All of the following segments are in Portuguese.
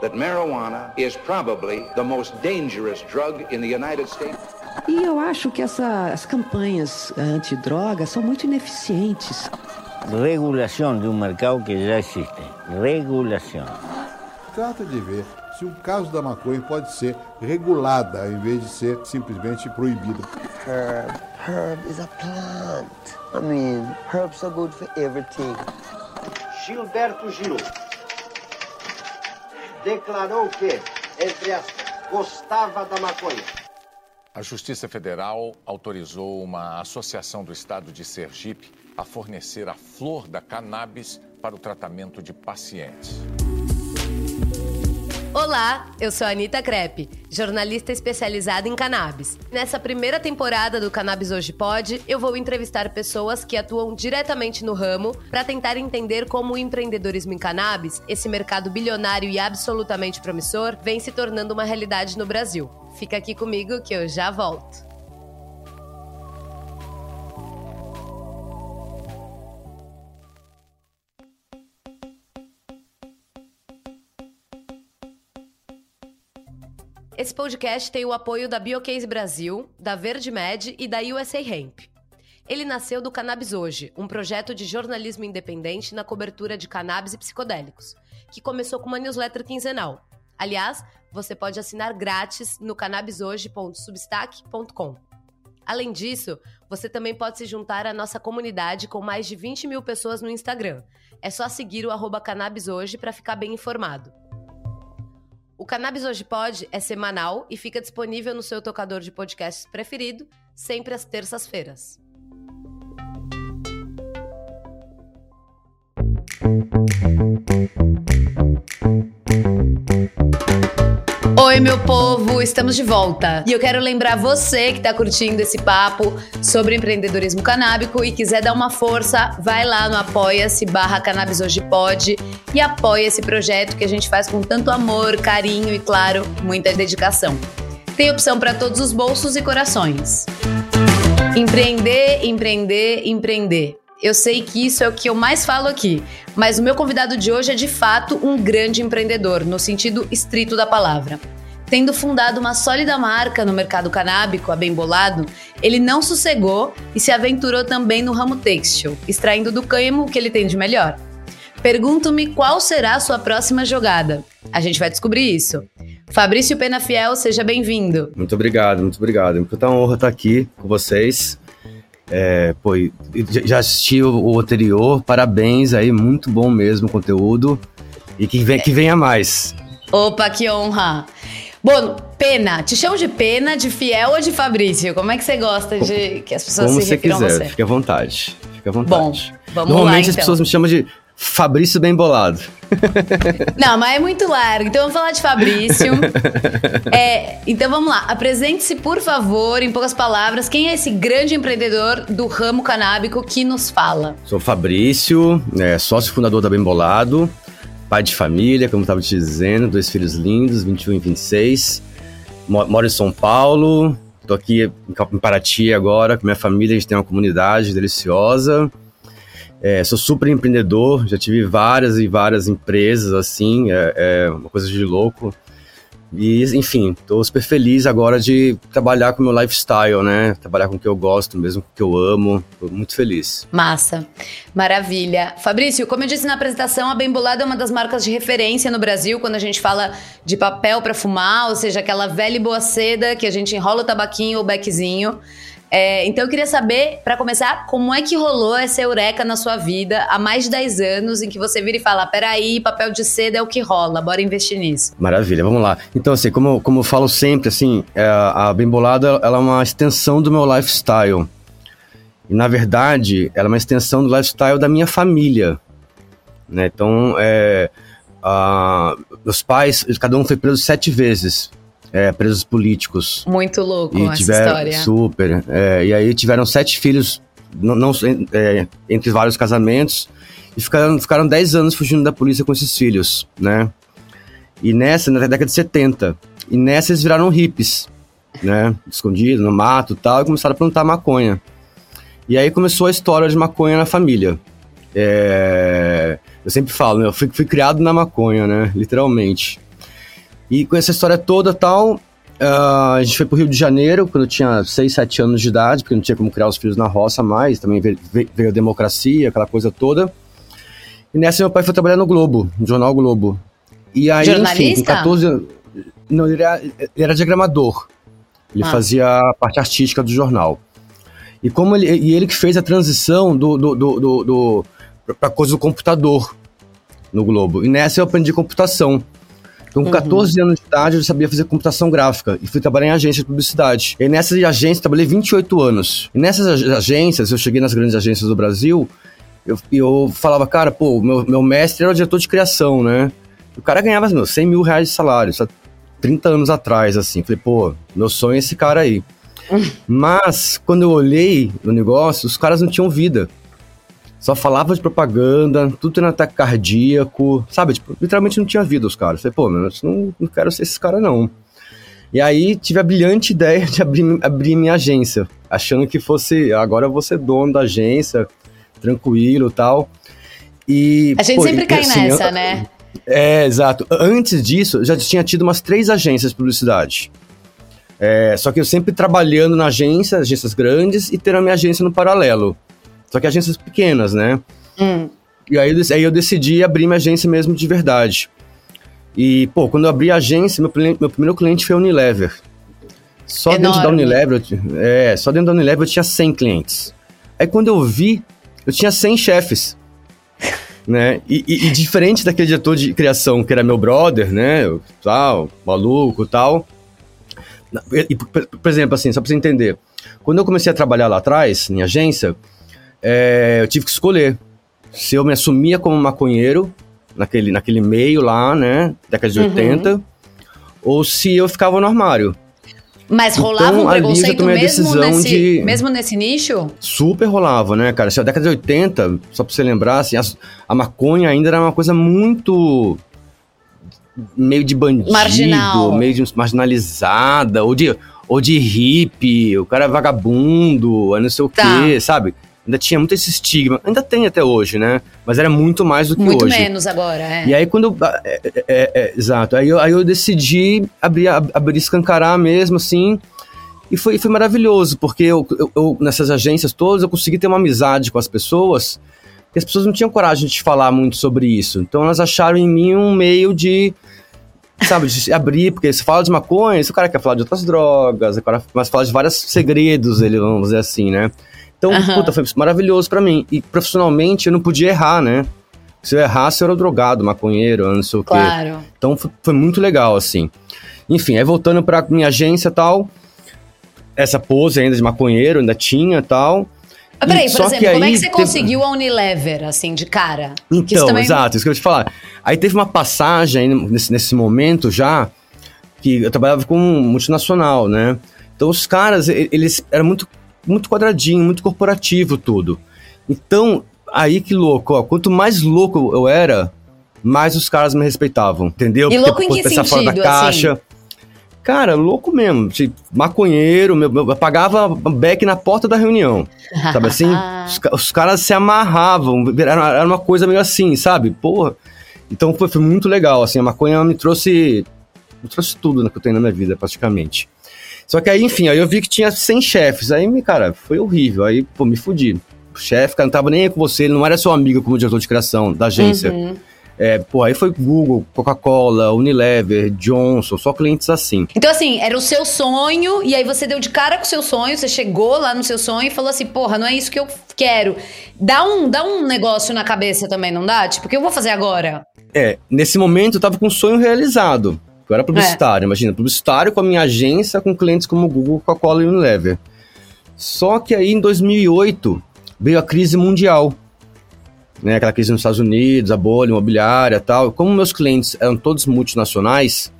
that marijuana is probably the most dangerous drug in the United States. E eu acho que essa, as campanhas antidrogas são muito ineficientes. Regulação de um mercado que já existe. Regulação. Trata de ver se o caso da maconha pode ser regulada em vez de ser simplesmente proibida. Herb. Herb is a plant. I mean, herbs are good for everything. Gilberto Gil declarou que, entre as gostava da maconha. A Justiça Federal autorizou uma associação do estado de Sergipe a fornecer a flor da cannabis para o tratamento de pacientes. Olá, eu sou a Anitta Crepe, jornalista especializada em cannabis. Nessa primeira temporada do Cannabis Hoje Pode, eu vou entrevistar pessoas que atuam diretamente no ramo para tentar entender como o empreendedorismo em cannabis, esse mercado bilionário e absolutamente promissor, vem se tornando uma realidade no Brasil. Fica aqui comigo que eu já volto. Podcast tem o apoio da Biocase Brasil, da Verde Med e da USA Hemp. Ele nasceu do Cannabis Hoje, um projeto de jornalismo independente na cobertura de cannabis e psicodélicos, que começou com uma newsletter quinzenal. Aliás, você pode assinar grátis no cannabishoje.substack.com. Além disso, você também pode se juntar à nossa comunidade com mais de 20 mil pessoas no Instagram. É só seguir o arroba para ficar bem informado. O Cannabis Hoje Pode é semanal e fica disponível no seu tocador de podcasts preferido, sempre às terças-feiras. Oi, meu povo, estamos de volta. E eu quero lembrar você que está curtindo esse papo sobre empreendedorismo canábico e quiser dar uma força, vai lá no apoia-se barra Cannabis Hoje Pode e apoia esse projeto que a gente faz com tanto amor, carinho e, claro, muita dedicação. Tem opção para todos os bolsos e corações. Empreender, empreender, empreender. Eu sei que isso é o que eu mais falo aqui, mas o meu convidado de hoje é de fato um grande empreendedor, no sentido estrito da palavra. Tendo fundado uma sólida marca no mercado canábico, a Bem Bolado, ele não sossegou e se aventurou também no ramo têxtil, extraindo do cânhamo o que ele tem de melhor. Pergunto-me qual será a sua próxima jogada. A gente vai descobrir isso. Fabrício Penafiel, seja bem-vindo. Muito obrigado, muito obrigado. É uma honra estar aqui com vocês. É, pô, já assisti o, o, anterior, parabéns aí, muito bom mesmo o conteúdo. E que, vem, que venha mais. Opa, que honra! Bom, Pena, te chamo de Pena, de Fiel ou de Fabrício? Como é que você gosta de que as pessoas Como se refiram quiser, a você? fique à vontade. Fique à vontade. Bom, vamos Normalmente lá, as então. pessoas me chamam de Fabrício Bem Bolado. Não, mas é muito largo. Então vamos falar de Fabrício. É, então vamos lá. Apresente-se, por favor, em poucas palavras, quem é esse grande empreendedor do ramo canábico que nos fala? Sou Fabrício, é, sócio fundador da Bem Bolado, pai de família, como estava te dizendo, dois filhos lindos, 21 e 26. Mo- Moro em São Paulo, tô aqui em Paraty agora com minha família, a gente tem uma comunidade deliciosa. É, sou super empreendedor, já tive várias e várias empresas, assim, é, é uma coisa de louco. E, enfim, tô super feliz agora de trabalhar com o meu lifestyle, né? Trabalhar com o que eu gosto mesmo, com o que eu amo. Tô muito feliz. Massa. Maravilha. Fabrício, como eu disse na apresentação, a Bem Bolada é uma das marcas de referência no Brasil quando a gente fala de papel para fumar, ou seja, aquela velha e boa seda que a gente enrola o tabaquinho ou o beckzinho. É, então eu queria saber, para começar, como é que rolou essa eureka na sua vida há mais de 10 anos em que você vira e fala: peraí, papel de seda é o que rola, bora investir nisso. Maravilha, vamos lá. Então, assim, como, como eu falo sempre, assim, é, a Bem Bolada, ela é uma extensão do meu lifestyle. E, na verdade, ela é uma extensão do lifestyle da minha família. Né? Então, é, a- meus pais, cada um foi preso sete vezes. É, presos políticos. Muito louco E essa tiveram, história. super. é, e aí tiveram sete filhos, não, não- é, entre vários casamentos, e ficaram, ficaram dez anos fugindo da polícia com esses filhos, né? E nessa, na década de 70. E nessa eles viraram hippies, né? Escondidos no mato e tal, e começaram a plantar maconha. E aí começou a história de maconha na família. É, eu sempre falo, né? Eu fui, fui criado na maconha, né? Literalmente. E com essa história toda tal, ah, a gente foi pro Rio de Janeiro quando eu tinha 6, 7 anos de idade, porque não tinha como criar os filhos na roça mais, também veio, a democracia, aquela coisa toda. E nessa meu pai foi trabalhar no Globo, no jornal Globo. E aí, enfim, com Jornalista? 14 anos. Não, ele era, ele era diagramador. Ele Ah. fazia a parte artística do jornal. E como ele, e ele que fez a transição do, do, do, do, do pra coisa do computador no Globo. E nessa eu aprendi computação. Então, com 14 anos de idade, eu sabia fazer computação gráfica e fui trabalhar em agência de publicidade. E nessas agências, trabalhei 28 anos. E nessas ag- agências, eu cheguei nas grandes agências do Brasil, eu, eu falava, cara, pô, meu, meu mestre era o diretor de criação, né? O cara ganhava, meu, 100 mil reais de salário, há 30 anos atrás, assim. Falei, pô, meu sonho é esse cara aí. Mas, quando eu olhei no negócio, os caras não tinham vida. Só falava de propaganda, tudo tendo ataque cardíaco, sabe? Tipo, literalmente não tinha vida os caras. Falei, pô, meu, eu não, não quero ser esse cara, não. E aí tive a brilhante ideia de abrir, abrir minha agência, achando que fosse, agora eu vou ser dono da agência, tranquilo e tal. E, A gente pô, sempre cai assim, nessa, eu- né? é, exato. Antes disso, já tinha tido umas três agências de publicidade. É, só que eu sempre trabalhando na agência, agências grandes, e tendo a minha agência no paralelo. Só que agências pequenas, né? Hum. E aí, aí eu decidi abrir minha agência mesmo de verdade. E, pô, quando eu abri a agência, meu, meu primeiro cliente foi a Unilever. Só dentro da Enorme. Unilever, eu é, só dentro da Unilever eu tinha 100 clientes. Aí quando eu vi, eu tinha 100 chefes. né? E, e- e diferente daquele diretor de criação que era meu brother, né? eu, Tal, maluco e tal. E- e, por, por exemplo, assim, só pra você entender. Quando eu comecei a trabalhar lá atrás, em agência, é, eu tive que escolher se eu me assumia como maconheiro naquele, naquele meio lá, né? Década de Uhum. 80, ou se eu ficava no armário. Mas Então, rolava um eu já preconceito a mesmo nesse, de- mesmo nesse nicho? Super rolava, né, cara? Se a década de 80, só pra você lembrar, assim, as- a maconha ainda era uma coisa muito meio de bandido, Marginal. meio de marginalizada, ou de, ou de hippie, o cara é vagabundo, aí não sei o Tá. quê, sabe? Ainda tinha muito esse estigma. Ainda tem até hoje, né? Mas era muito mais do que Muito hoje. menos agora, é. E aí quando eu, é, é, é, é, exato, aí eu, aí eu decidi abrir, ab- abrir escancarar mesmo, assim, e foi, foi maravilhoso, porque eu, eu- eu, nessas agências todas eu consegui ter uma amizade com as pessoas, porque as pessoas não tinham coragem de falar muito sobre isso, então elas acharam em mim um meio de, sabe, de se abrir, porque se fala de maconha, esse cara quer falar de outras drogas, cara mas fala de vários segredos, ele, vamos dizer assim, né? Então, Aham. puta, foi maravilhoso pra mim, e profissionalmente eu não podia errar, né? Se eu errasse, eu era drogado, maconheiro, não sei o quê. Claro. Então foi, foi muito legal, assim. Enfim, aí voltando pra minha agência e tal, essa pose ainda de maconheiro ainda tinha e tal. Ah, peraí, E por exemplo, como é que você teve- conseguiu a Unilever, assim, de cara? Então, também- exato, isso que eu ia te falar. Aí teve uma passagem nesse, nesse momento já, que eu trabalhava com um multinacional, né? Então os caras, eles eram muito, muito quadradinho, muito corporativo tudo. Então, aí que louco, ó, quanto mais louco eu era, mais os caras me respeitavam, entendeu? E louco em que pensar fora da sentido, assim? caixa. Cara, louco mesmo. Tipo, maconheiro, meu, eu pagava beck na porta da reunião. Sabe assim? os, os caras se amarravam. Era, era uma coisa meio assim, sabe? Porra. Então foi, foi muito legal. Assim, a maconha me trouxe. Me trouxe tudo né, que eu tenho na minha vida, praticamente. Só que aí, enfim, aí eu vi que tinha 100 chefes. Aí, me- cara, foi horrível. Aí, pô, me fudi. O chefe, cara, não tava nem aí com você, ele não era seu amigo como diretor de criação da agência. Uhum. É, pô, aí foi Google, Coca-Cola, Unilever, Johnson, só clientes assim. Então, assim, era o seu sonho, e aí você deu de cara com o seu sonho, você chegou lá no seu sonho e falou assim, porra, não é isso que eu quero. Dá um, dá um negócio na cabeça também, não dá? Tipo, o que eu vou fazer agora? É, nesse momento eu tava com um sonho realizado. Eu era publicitário, imagina, publicitário com a minha agência, com clientes como Google, Coca-Cola e Unilever. Só que aí em 2008 veio a crise mundial. Né, aquela crise nos Estados Unidos, a bolha imobiliária e tal. Como meus clientes eram todos multinacionais,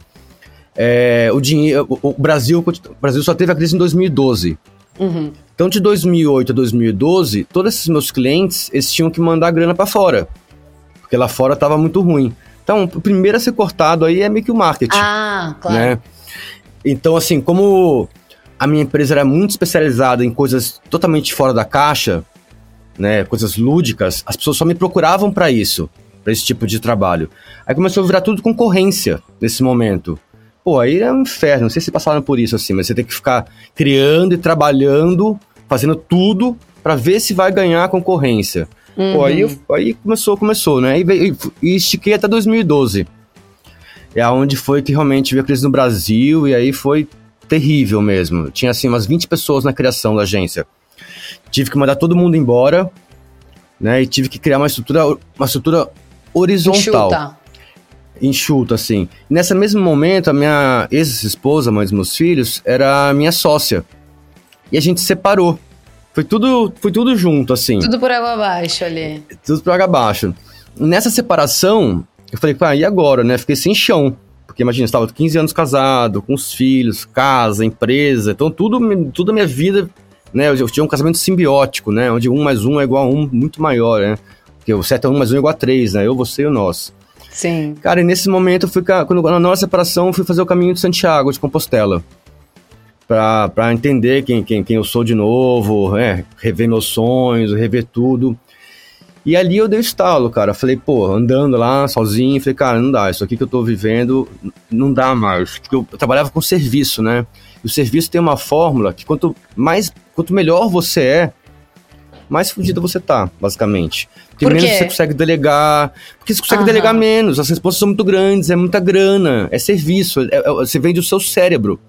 é, o, dinheiro, o, o Brasil, o Brasil só teve a crise em 2012. Uhum. Então, de 2008 a 2012, todos esses meus clientes, eles tinham que mandar grana pra fora. Porque lá fora tava muito ruim. Então, o primeiro a ser cortado aí é meio que o marketing, Ah, claro. né? Então, assim, como a minha empresa era muito especializada em coisas totalmente fora da caixa, né, coisas lúdicas, as pessoas só me procuravam pra isso, pra esse tipo de trabalho. Aí começou a virar tudo concorrência nesse momento. Pô, aí é um inferno. Não sei se passaram por isso assim, mas você tem que ficar criando e trabalhando, fazendo tudo para ver se vai ganhar a concorrência. Uhum. Pô, aí, aí começou, começou, né? E, e, estiquei até 2012. É onde foi que realmente veio a crise no Brasil e aí foi terrível mesmo. Tinha assim umas 20 pessoas na criação da agência. Tive que mandar todo mundo embora, né? E tive que criar uma estrutura, uma estrutura horizontal. Enxuta. Enxuta, assim. Nesse mesmo momento, a minha ex-esposa, mãe dos meus filhos, era minha sócia. E a gente separou. Foi tudo, foi tudo junto, assim. Tudo por água abaixo ali. Tudo por água abaixo. Nessa separação, eu falei, pá, e agora, né? Fiquei sem chão. Porque imagina, eu estava 15 anos casado, com os filhos, casa, empresa. Então tudo, tudo a minha vida, né? Eu tinha um casamento simbiótico, né? Onde um mais um é igual a um muito maior, né? Porque o 7 é 1 mais 1 é igual a 3, né? Eu, você e o nós. Sim. Cara, e nesse momento, eu fui, quando, na nossa separação, eu fui fazer o caminho de Santiago, de Compostela para entender quem, quem, quem eu sou de novo, é, rever meus sonhos, rever tudo. E ali eu dei o estalo, cara. Falei, pô, andando lá sozinho, falei, cara, não dá, isso aqui que eu tô vivendo não dá mais. Porque eu, trabalhava com serviço, né? E o serviço tem uma fórmula que quanto mais, quanto melhor você é, mais fudido você tá, basicamente. Porque Por menos você consegue delegar. Porque você consegue Aham. delegar menos, as respostas são muito grandes, é muita grana, é serviço, é, é, você vende o seu cérebro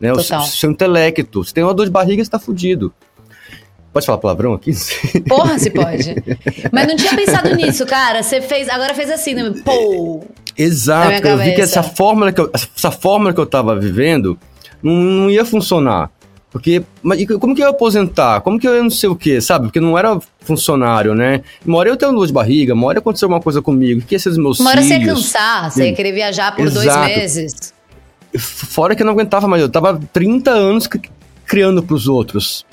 né? O seu, intelecto. Se tem uma dor de barriga, você tá fudido. Pode falar palavrão aqui? Porra, se pode. Mas não tinha pensado nisso, cara. Você fez, agora fez assim, né? Pô. Exato. Eu vi que essa fórmula que eu, essa fórmula que eu tava vivendo não, não ia funcionar. Porque, mas como que eu ia aposentar? Como que eu ia não sei o quê, sabe? Porque não era funcionário, né? Uma hora eu tenho dor de barriga, uma hora aconteceu alguma coisa comigo, o que ia ser meus uma filhos? Uma hora você ia cansar, você ia querer viajar por Exato. dois meses. Fora que eu não aguentava mais, eu tava 30 anos criando pros outros.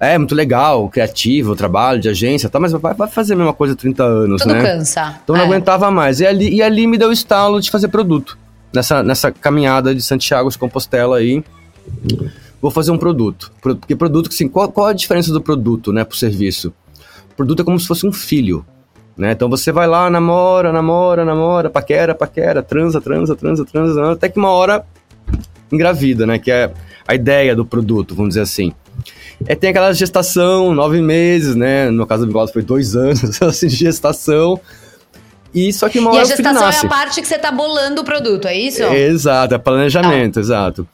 É, muito legal, criativo, trabalho de agência, tá, mas vai, vai fazer a mesma coisa há 30 anos, Tudo né? cansa. Então eu não é. aguentava mais. E ali, e ali me deu o estalo de fazer produto. Nessa, nessa caminhada de Santiago de Compostela aí, vou fazer um produto. Porque produto, assim, qual, qual a diferença do produto, né, pro serviço? O produto é como se fosse um filho. Né? Então você vai lá, namora, namora, namora, paquera, paquera, transa, transa, transa, transa, até que uma hora engravida, né? Que é a ideia do produto, vamos dizer assim. É, tem aquela gestação, nove meses, né? No caso do Bigode foi dois anos assim, de gestação. E só que uma hora E a gestação é a parte que você tá bolando o produto, é isso? É, exato, é planejamento, ah. exato.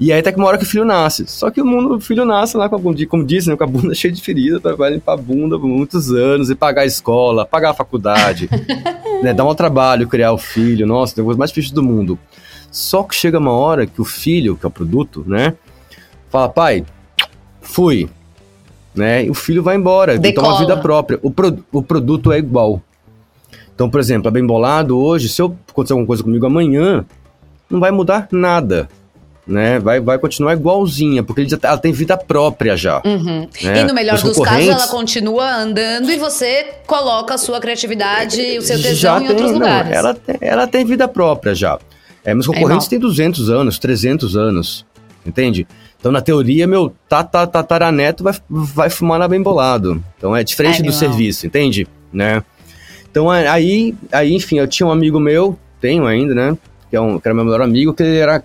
E aí até que uma hora que o filho nasce. Só que o mundo, o filho nasce lá com a bunda, como disse, né, com a bunda cheia de ferida, vai limpar a bunda por muitos anos e pagar a escola, pagar a faculdade, né, dar um trabalho, criar o filho, nossa, tem coisa mais difícil do mundo. Só que chega uma hora que o filho, que é o produto, né, fala, pai, fui, né, e o filho vai embora, tem tomar vida própria. O, pro, o produto é igual. Então, por exemplo, a Bem Bolado hoje, se eu acontecer alguma coisa comigo amanhã, não vai mudar nada. Né? Vai, vai continuar igualzinha, porque tá, ela tem vida própria já. Uhum. Né? E no melhor Os dos casos, ela continua andando e você coloca a sua criatividade e o seu tesão já em tem, outros lugares. ela, ela tem vida própria já. É, meus concorrentes é têm 200 anos, 300 anos, entende? Então, na teoria, meu tataraneto vai, vai fumar na bem bolado. Então, é diferente do serviço, entende? Né? Então aí, aí, enfim, eu tinha um amigo meu, tenho ainda, né? Que, é um, que era meu melhor amigo, que ele era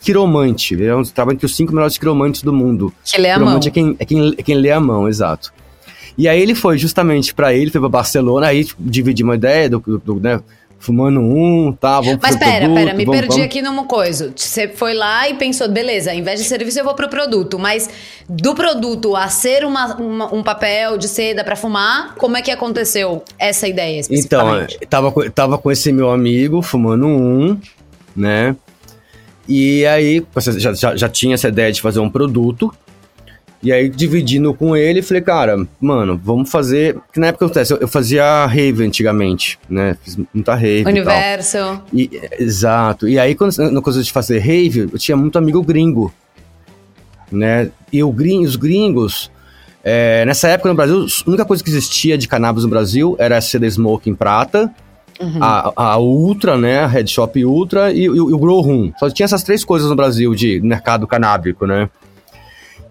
quiromante. Ele é um, trabalho entre os cinco melhores quiromantes do mundo. Que lê a mão. É quem, é, quem, é quem lê a mão, exato. E aí ele foi justamente para ele, foi pra Barcelona, aí tipo, dividi uma ideia do, do, do né? Fumando um, tá, vamos Mas pera, produto, pera, me vamos, perdi vamos. aqui numa coisa. Você foi lá e pensou, beleza, ao invés de serviço eu vou pro produto, mas do produto a ser uma, uma um papel de seda para fumar, como é que aconteceu essa ideia Então, tava, tava com esse meu amigo fumando um, né? E aí, já, já, já tinha essa ideia de fazer um produto, e aí, dividindo com ele, falei, cara, mano, vamos fazer. Que na época acontece, eu, fazia rave antigamente, né? Fiz muita rave. Universo. E, e, exato. E aí, quando, na coisa de fazer rave, eu tinha muito amigo gringo. Né? E o, os gringos. É, nessa época no Brasil, a única coisa que existia de cannabis no Brasil era a CD Smoke em prata. Uhum. A, a, Ultra, né? A Red Shop Ultra e, e, e o Grow Room. Só tinha essas três coisas no Brasil de mercado canábico, né?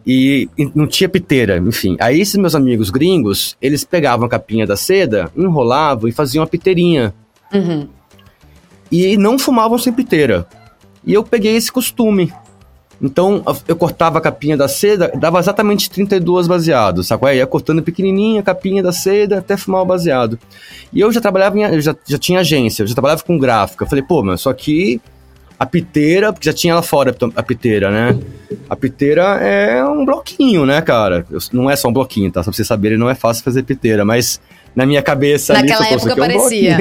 E, e, não tinha piteira, enfim. Aí esses meus amigos gringos, eles pegavam a capinha da seda, enrolavam e faziam uma piteirinha. Uhum. E não fumavam sem piteira. E eu peguei esse costume. Então, eu cortava a capinha da seda, dava exatamente 32 baseados, sacou? Aí ia cortando pequenininha a capinha da seda até fumar o baseado. E eu já trabalhava, em, eu já, já tinha agência, eu já trabalhava com gráfica. Eu falei, pô, mas só que a piteira, porque já tinha lá fora a piteira, né? A piteira é um bloquinho, né, cara? Não é só um bloquinho, tá? Só pra vocês saberem, não é fácil fazer piteira, mas na minha cabeça Naquela ali, época é um parecia.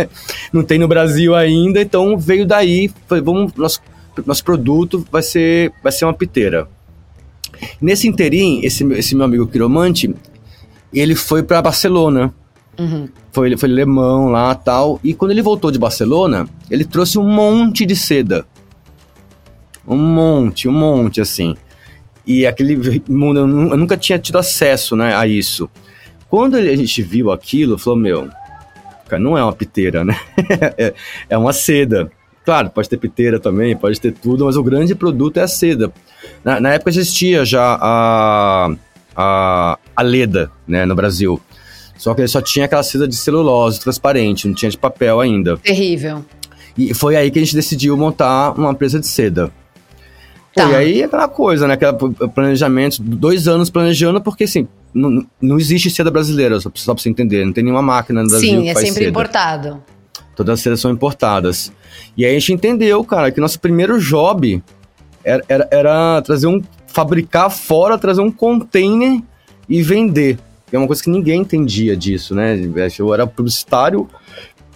não tem no Brasil ainda, então veio daí, foi, vamos, nosso, nosso produto vai ser, vai ser uma piteira. Nesse interim, esse, esse meu amigo quiromante, ele foi para Barcelona. Uhum. Foi, foi alemão lá tal. E quando ele voltou de Barcelona, ele trouxe um monte de seda. Um monte, um monte, assim. E aquele mundo, eu nunca tinha tido acesso né, a isso. Quando a gente viu aquilo, falou: Meu, cara, não é uma piteira, né? É, uma seda. Claro, pode ter piteira também, pode ter tudo, mas o grande produto é a seda. Na, na época existia já a, a, a Leda, né, no Brasil. Só que ele só tinha aquela seda de celulose transparente, não tinha de papel ainda. Terrível. E foi aí que a gente decidiu montar uma empresa de seda. Tá. E aí aquela coisa, né? Aquele planejamento, dois anos planejando, porque assim, não, não existe seda brasileira, só, só pra você entender. Não tem nenhuma máquina no Brasil. Sim, é sempre seda. importado. Todas as sedas são importadas. E aí a gente entendeu, cara, que nosso primeiro job era, era, era trazer um. fabricar fora, trazer um container e vender é uma coisa que ninguém entendia disso, né? Eu era publicitário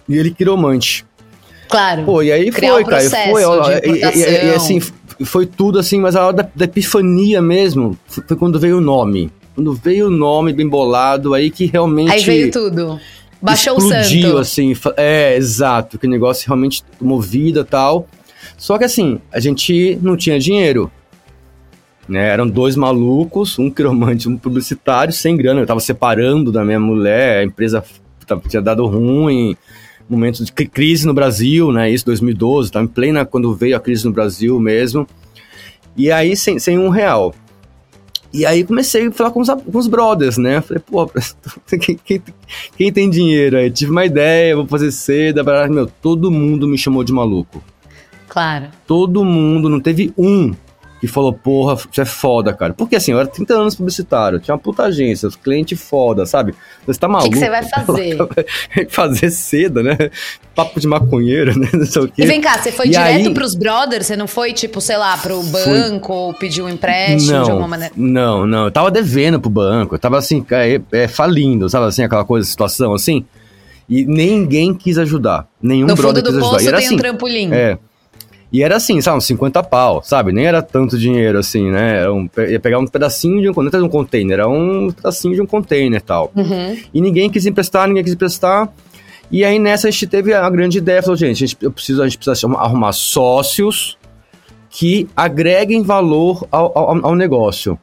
e ele quiromante. Claro. Pô, e aí foi, cara. Foi, ó, e, e, e, assim, foi tudo assim, mas a hora da, da epifania mesmo foi, foi quando veio o nome. Quando veio o nome bem bolado, aí que realmente. Aí veio tudo. Baixou explodiu, o santo. assim. É, exato. Que o negócio realmente tomou vida e tal. Só que assim, a gente não tinha dinheiro. Né? Eram dois malucos, um quiromante um publicitário, sem grana. Eu tava separando da minha mulher, a empresa tinha dado ruim, momentos de crise no Brasil, né? Isso 2012, tava em plena quando veio a crise no Brasil mesmo. E aí, sem, sem um real. E aí comecei a falar com os, com os brothers, né? Falei, pô, quem, quem, quem, tem dinheiro aí? Tive uma ideia, vou fazer seda. Meu, todo mundo me chamou de maluco. Claro. Todo mundo, não teve um que falou, porra, isso é foda, cara. Porque assim, eu era 30 anos publicitário, tinha uma puta agência, os clientes foda, sabe? Você tá maluco. O que, você vai fazer? fazer seda, né? Papo de maconheiro, né? Não sei o quê. E vem cá, você foi e direto aí... pros brothers? Você não foi, tipo, sei lá, pro banco ou pedir um empréstimo não, de alguma maneira? Não, não. Eu tava devendo pro banco. Eu tava assim, é, é, falindo, sabe assim, aquela coisa, situação assim. E ninguém quis ajudar. Nenhum no brother quis ajudar. No fundo do poço tem assim, um trampolim. É. E era assim, sabe, uns 50 pau, sabe? Nem era tanto dinheiro assim, né? Um, ia pegar um pedacinho de um, não era um container, era um pedacinho de um container e tal. Uhum. E ninguém quis emprestar, ninguém quis emprestar. E aí nessa a gente teve a grande ideia, falou, gente, a gente, eu preciso, a gente precisa arrumar sócios que agreguem valor ao, ao, ao negócio,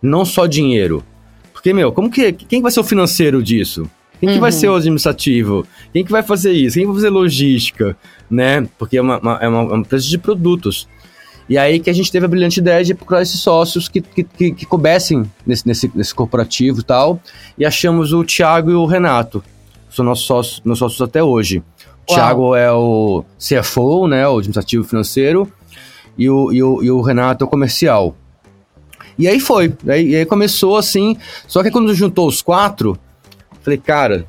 não só dinheiro. Porque, meu, como que, quem vai ser o financeiro disso? Quem uhum. que vai uhum. ser o administrativo? Quem que vai fazer isso? Quem vai fazer logística? Né? Porque é uma, uma, é uma empresa de produtos. E aí que a gente teve a brilhante ideia de procurar esses sócios que, que, que, que coubessem nesse, nesse, nesse corporativo e tal. E achamos o Thiago e o Renato. São nossos sócios, meus sócios até hoje. O Thiago é o CFO, né? O administrativo financeiro. E o, e o, e o Renato é o comercial. E aí foi. E aí começou assim. Só que quando juntou os quatro, Falei, cara,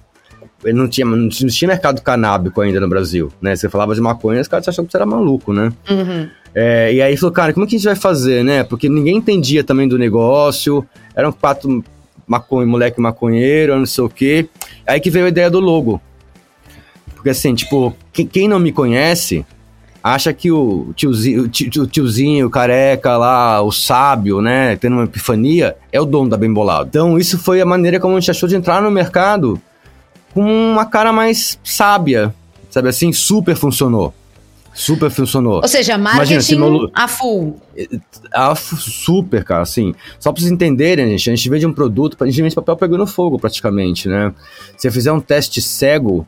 ele não tinha, não tinha mercado canábico ainda no Brasil, né? Você falava de maconha, os caras achavam que você era maluco, né? Uhum. É, e aí falou, cara, como é que a gente vai fazer, né? Porque ninguém entendia também do negócio, eram quatro maconha, moleque maconheiro, não sei o quê. Aí que veio a ideia do logo. Porque assim, tipo, quem não me conhece acha que o tiozinho, o tio, tiozinho, o careca lá, o sábio, né, tendo uma epifania, é o dono da Bem Bolado. Então, isso foi a maneira como a gente achou de entrar no mercado com uma cara mais sábia, sabe assim? Super funcionou. Super funcionou. Ou seja, marketing Imagina, a full. A super, cara, assim. Só pra vocês entenderem, gente, a gente vende um produto, a gente vende papel pegando fogo praticamente, né? Se você fizer um teste cego,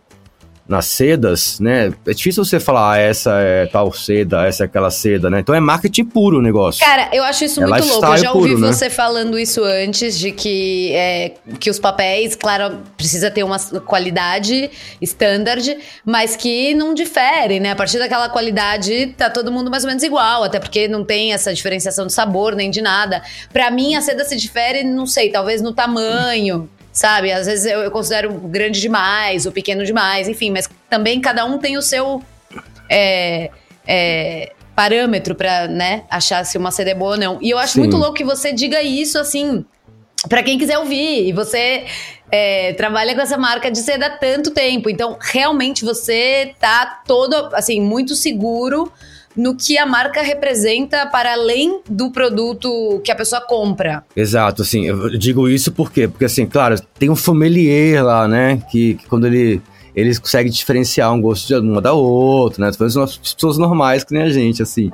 nas sedas, né? É difícil você falar, ah, essa é tal seda, essa é aquela seda, né? Então é marketing puro o negócio. Cara, eu acho isso É muito louco. Eu já ouvi puro, né? você falando isso antes, de que, é, que os papéis, claro, precisa ter uma qualidade standard, mas que não difere, né? A partir daquela qualidade, tá todo mundo mais ou menos igual, até porque não tem essa diferenciação de sabor nem de nada. Pra mim, a seda se difere, não sei, talvez no tamanho. Sabe, às vezes eu, eu considero grande demais ou pequeno demais, enfim, mas também cada um tem o seu é, é, parâmetro pra, né, achar se uma CD é boa ou não. E eu acho Sim. muito louco que você diga isso, assim, pra quem quiser ouvir. E você é, trabalha com essa marca de seda há tanto tempo. Então, realmente, você tá todo, assim, muito seguro no que a marca representa para além do produto que a pessoa compra. Exato, assim, eu digo isso por quê? Porque, assim, claro, tem um sommelier lá, né, que, que quando ele, eles conseguem diferenciar um gosto de uma da outra, né, são as pessoas normais que nem a gente, assim.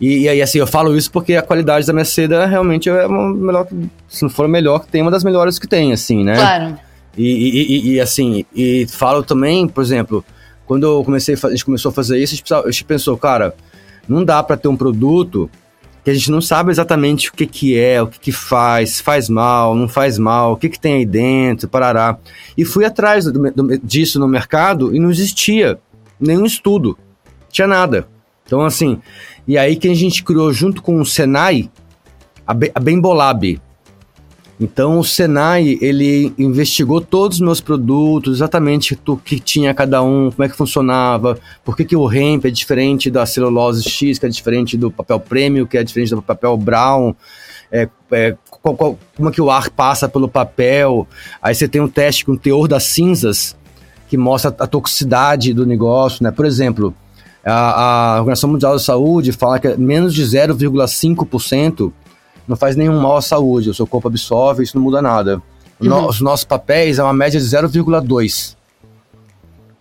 E, e aí, assim, eu falo isso porque a qualidade da minha seda realmente é uma melhor, se não for a melhor que tem, uma das melhores que tem, assim, né. Claro. E, e- e- e, assim, e falo também, por exemplo, quando eu comecei, a gente começou a fazer isso, a gente pensou, cara, não dá para ter um produto que a gente não sabe exatamente o que que é, o que que faz, faz mal, não faz mal, o que que tem aí dentro, parará. E fui atrás do- do- disso no mercado e não existia nenhum estudo, tinha nada. Então, assim, e aí que a gente criou junto com o Senai, a, Be a Bembolab, então o Senai, ele investigou todos os meus produtos, exatamente o que tinha cada um, como é que funcionava, por que, que o hemp é diferente da celulose X, que é diferente do papel premium, que é diferente do papel brown, é, é, qual- qual- como é que o ar passa pelo papel. Aí você tem um teste com o teor das cinzas, que mostra a toxicidade do negócio, né? Por exemplo, a, a Organização Mundial da Saúde fala que menos de 0,5% não faz nenhum mal à saúde, o seu corpo absorve, isso não muda nada. No- os nossos papéis é uma média de 0,2.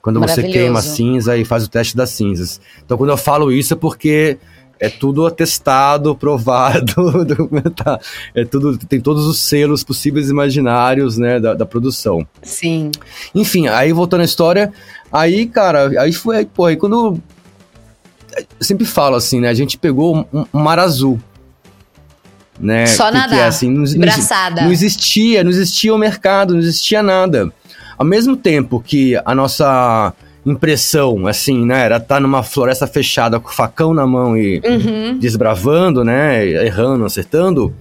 Quando você queima a cinza e faz o teste das cinzas. Então, quando eu falo isso é porque é tudo atestado, provado, documentado. É tudo, tem todos os selos possíveis e imaginários, né, da, da produção. Sim. Enfim, aí voltando à história, aí, cara, aí foi, aí, pô, aí quando. Eu sempre falo assim, né? A gente pegou um, um mar azul. Né? Só que, que nadar, é, assim, não, braçada. não existia, não existia o mercado, não existia nada. Ao mesmo tempo que a nossa impressão, assim, né, era estar numa floresta fechada com o facão na mão e Uhum. desbravando, né, errando, acertando,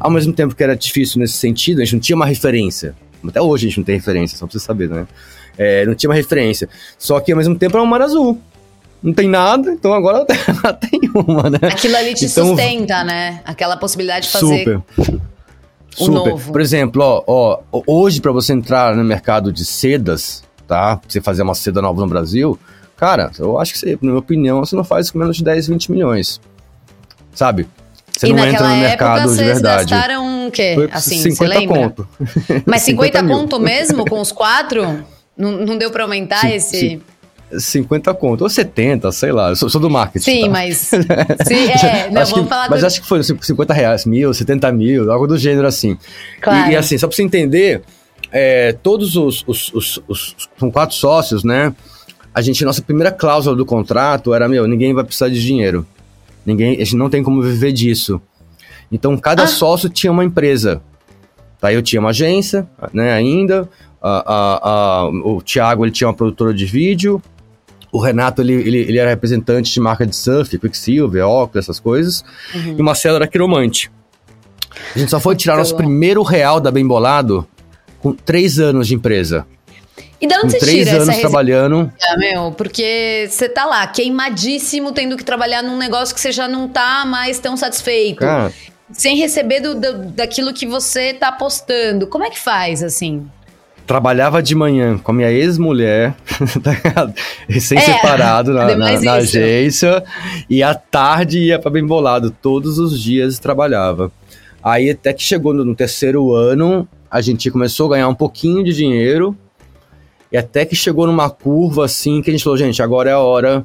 ao mesmo tempo que era difícil nesse sentido, a gente não tinha uma referência. Até hoje a gente não tem referência, só pra você saber, né? É, não tinha uma referência. Só que ao mesmo tempo era um mar azul. Não tem nada, então agora tem uma, né? Aquilo ali te Então, sustenta, né? Aquela possibilidade de fazer Super. o Super. novo. Por exemplo, ó, ó, hoje para você entrar no mercado de sedas, tá? Pra você fazer uma seda nova no Brasil, cara, eu acho que você, na minha opinião, você não faz com menos de 10, 20 milhões. Sabe? Você e não entra no época mercado de vocês verdade. gastaram o quê? Foi Assim, você 50 lembra? conto. Mas 50, 50 mil. conto mesmo com os quatro? Não, não deu pra aumentar Sim, esse? sim. 50 conto, ou 70, sei lá, eu sou, sou do marketing. Sim, tá? mas. Sim, é, não, Acho vamos que- falar mas do. acho que foi 50 reais, mil, 70 mil, algo do gênero assim. Claro. E, e assim, só pra você entender, é, todos os, os- os- os- São quatro sócios, né? A gente, nossa primeira cláusula do contrato era, meu, ninguém vai precisar de dinheiro. Ninguém, a gente não tem como viver disso. Então, cada Ah. sócio tinha uma empresa. Tá, eu tinha uma agência, né, ainda. A- a- a- o Thiago, ele tinha uma produtora de vídeo. O Renato, ele, ele, ele era representante de marca de surf, Quicksilver, óculos, essas coisas. E o Marcelo era quiromante. A gente só foi tirar Muito nosso bom. primeiro real da Bem Bolado com três anos de empresa. E de onde Com você três tira anos essa trabalhando. resiliência, meu? Porque você tá lá, queimadíssimo, tendo que trabalhar num negócio que você já não tá mais tão satisfeito. Cara, Sem receber do, do- daquilo que você tá apostando. Como é que faz, assim? Trabalhava de manhã com a minha ex-mulher, tá recém-separado na, é na, na isso. agência, e à tarde ia pra Bem Bolado. Todos os dias trabalhava. Aí até que chegou no, terceiro ano, a gente começou a ganhar um pouquinho de dinheiro, e até que chegou numa curva assim que a gente falou, gente, agora é a hora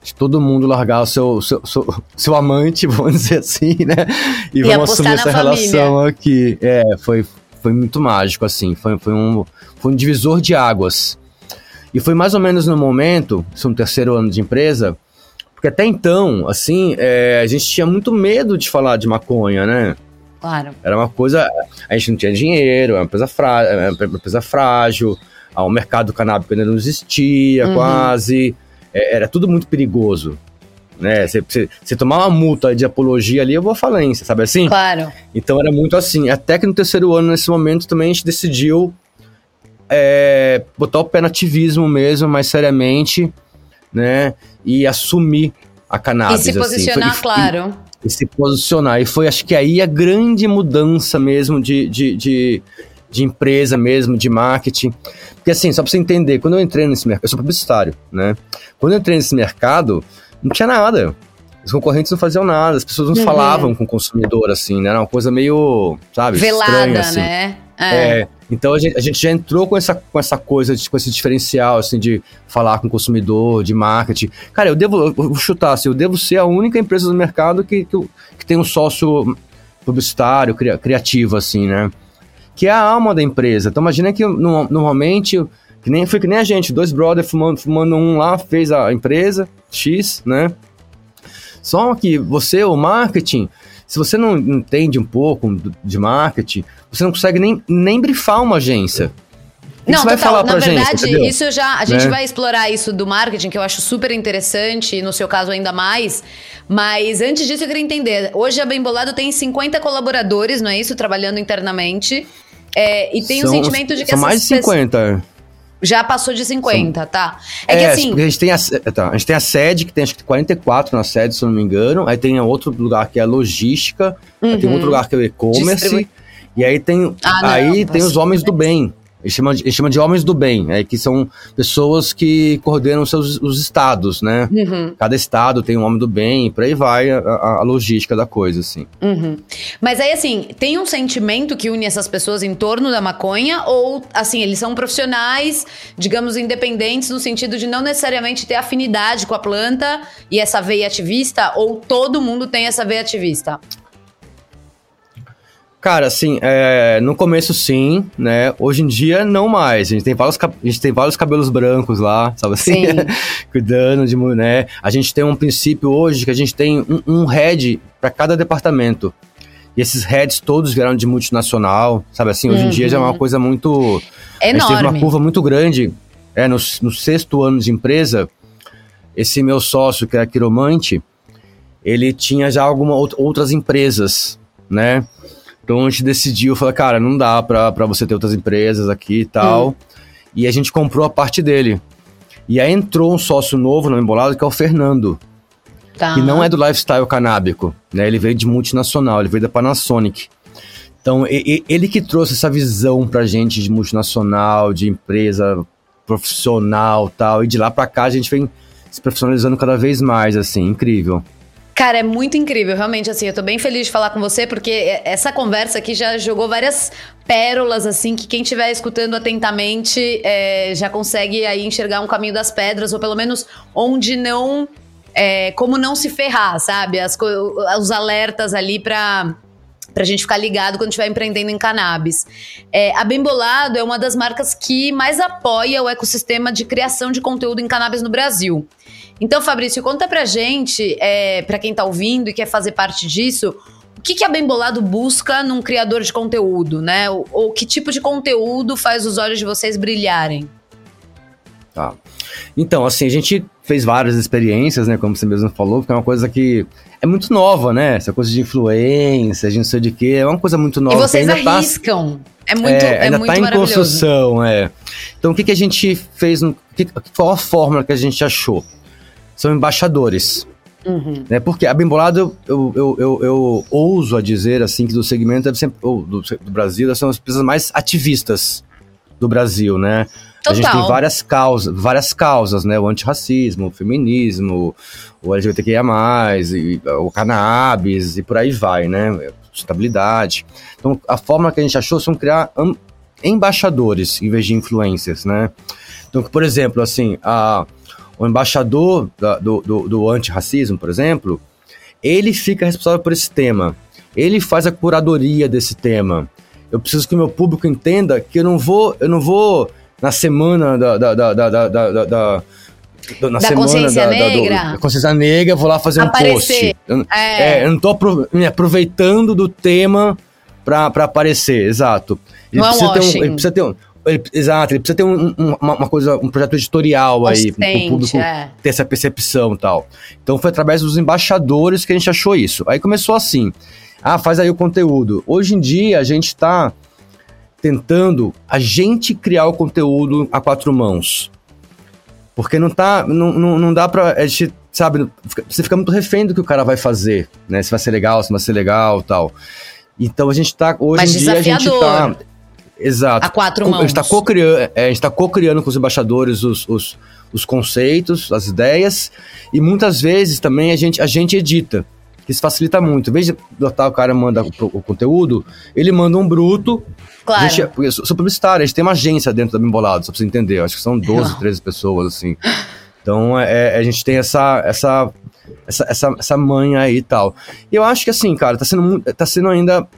de todo mundo largar o seu, seu, seu, seu amante, vamos dizer assim, né? E, E vamos assumir na essa família. relação aqui. É, foi, foi muito mágico, assim. Foi, foi, um, foi um divisor de águas. E foi mais ou menos no momento, isso é um terceiro ano de empresa, porque até então, assim, é, a gente tinha muito medo de falar de maconha, né? Claro. Era uma coisa. A gente não tinha dinheiro, era uma empresa, frá, uma empresa frágil, ah, o mercado canábico ainda não existia Uhum. quase, é, era tudo muito perigoso. Né? Você, você tomar uma multa de apologia ali, eu vou à falência, sabe assim? Claro. Então era muito assim. Até que no terceiro ano, nesse momento, também a gente decidiu é, botar o pé no ativismo mesmo, mais seriamente, né? E assumir a E cannabis. se assim. posicionar, Foi- e- claro. e se posicionar. E foi, acho que aí a grande mudança mesmo de, de, de, de empresa mesmo, de marketing. Porque assim, só pra você entender, quando eu entrei nesse mercado, eu sou publicitário, né? Quando eu entrei nesse mercado, não tinha nada. Os concorrentes não faziam nada, as pessoas não Uhum. falavam com o consumidor, assim, né? Era uma coisa meio, sabe, Velada, estranha, assim. né? É, então a gente, a gente já entrou com essa, com essa coisa, de- com esse diferencial, assim, de falar com o consumidor, de marketing. Cara, eu devo, eu vou chutar, assim, eu devo ser a única empresa do mercado que, que, que tem um sócio publicitário, cria- criativo, assim, né? Que é a alma da empresa. Então imagina que no- normalmente, que nem, foi que nem a gente, dois brothers fumando, fumando um lá, fez a empresa, X, né? Só que você, o marketing, se você não entende um pouco de marketing, você não consegue nem, nem brifar uma agência. Não, você vai total. falar Na pra gente, verdade, entendeu? isso já. A gente Né? vai explorar isso do marketing, que eu acho super interessante, e no seu caso ainda mais. Mas antes disso, eu queria entender. Hoje a Bem Bolado tem 50 colaboradores, não é isso? Trabalhando internamente. É, e tem o São- sentimento de que São mais de pessoas- 50. Já passou de 50, tá? É, que assim. porque a gente, tem a, tá, a gente tem a sede, que tem acho que 44 na sede, se eu não me engano. Aí tem outro lugar que é a logística. Aí tem Uhum. outro lugar que é o e-commerce. Distribui- E aí tem, Ah, não, aí tem os homens do bem. Eles chamam de, eles chamam de homens do bem, é, que são pessoas que coordenam seus, os estados, né? Uhum, Cada estado tem um homem do bem, e por aí vai a, a- a logística da coisa, assim. uhum. Mas aí, assim, tem um sentimento que une essas pessoas em torno da maconha? Ou, assim, eles são profissionais, digamos, independentes, no sentido de não necessariamente ter afinidade com a planta e essa veia ativista? Ou todo mundo tem essa veia ativista? Cara, assim, é, no começo sim, né? Hoje em dia não mais. A gente tem vários, a gente tem vários cabelos brancos lá, sabe assim? Sim. Cuidando de, né? A gente tem um princípio hoje que a gente tem um, um head para cada departamento. E esses heads todos vieram de multinacional, sabe assim? Hoje em dia já é uma coisa muito a gente teve uma Uhum. Enorme. curva muito grande. É, no, no sexto ano de empresa, esse meu sócio, que era quiromante, ele tinha já algumas outras empresas, né? Então a gente decidiu, falou, cara, não dá pra, pra você ter outras empresas aqui e tal. Hum. E a gente comprou a parte dele. E aí entrou um sócio novo no Embolado, que é o Fernando, Tá. que não é do lifestyle canábico, né? Ele veio de multinacional, ele veio da Panasonic. Então, ele que trouxe essa visão pra gente de multinacional, de empresa profissional tal. E de lá pra cá a gente vem se profissionalizando cada vez mais, assim, incrível. Cara, é muito incrível, realmente, assim, eu tô bem feliz de falar com você, porque essa conversa aqui já jogou várias pérolas, assim, que quem estiver escutando atentamente é, já consegue aí enxergar um caminho das pedras, ou pelo menos onde não... é, como não se ferrar, sabe? As os alertas ali pra... Pra gente ficar ligado quando estiver empreendendo em cannabis. É, a Bembolado é uma das marcas que mais apoia o ecossistema de criação de conteúdo em cannabis no Brasil. Então, Fabrício, conta pra gente, é, quem tá ouvindo e quer fazer parte disso, o que, que a Bembolado busca num criador de conteúdo, né? Ou, ou que tipo de conteúdo faz os olhos de vocês brilharem? Tá. Então, assim, a gente fez várias experiências, né? Como você mesmo falou, porque é uma coisa que é muito nova, né? Essa coisa de influência, de não sei de quê, é uma coisa muito nova. e vocês ainda tá- arriscam. É muito, é, é, ainda muito tá em construção, é. Então, o que, que a gente fez? No, que, qual a fórmula que a gente achou? São embaixadores. Uhum. Né? Porque a Bembolado, eu, eu, eu, eu ouso a dizer, assim, que do segmento, sempre, ou do, do Brasil, são as empresas mais ativistas do Brasil, né? A gente tem Total. várias causas, várias causas, né? O antirracismo, o feminismo, o LGBTQIA+, e, o cannabis e por aí vai, né? Sustentabilidade. Então, a forma que a gente achou são criar embaixadores em vez de influencers, né? Então, por exemplo, assim, a, o embaixador da- do, do, do antirracismo, por exemplo, ele fica responsável por esse tema. Ele faz a curadoria desse tema. Eu preciso que o meu público entenda que eu não vou, eu não vou na semana da, da, da, da, da, da, da- da- na Da consciência negra? do- da consciência negra, vou lá fazer um Aparecer. post. Eu, É. é, eu não tô me aproveitando do tema pra, pra aparecer, exato. Não é um precisa ter washing. ele precisa ter um, ele- exato, ele precisa ter um- um- uma, uma coisa, um projeto editorial aí, pro público é. ter essa percepção e tal. Então foi através dos embaixadores que a gente achou isso. Aí começou assim, ah, faz aí o conteúdo. Hoje em dia a gente tá tentando a gente criar o conteúdo a quatro mãos. Porque não tá, não, não, não dá pra, a gente, sabe, você fica muito refém do que o cara vai fazer, né? Se vai ser legal, se não vai ser legal tal. Então a gente tá, hoje Mas em dia a gente tá... Exato. A quatro Com- A gente tá mãos. co-criando, é, a gente tá co-criando com os embaixadores os, os, os conceitos, as ideias, e muitas vezes também a gente, a gente edita. Isso facilita muito. Em vez de botar o cara manda o, conteúdo, ele manda um bruto. Claro. Gente, porque eu sou publicitário, a gente tem uma agência dentro da Bembolado, só pra você entender. Eu acho que são 12, 13 pessoas, assim. Então é, a gente tem essa, essa, essa, essa, essa manha aí e tal. E eu acho que assim, cara, tá sendo, tá sendo ainda.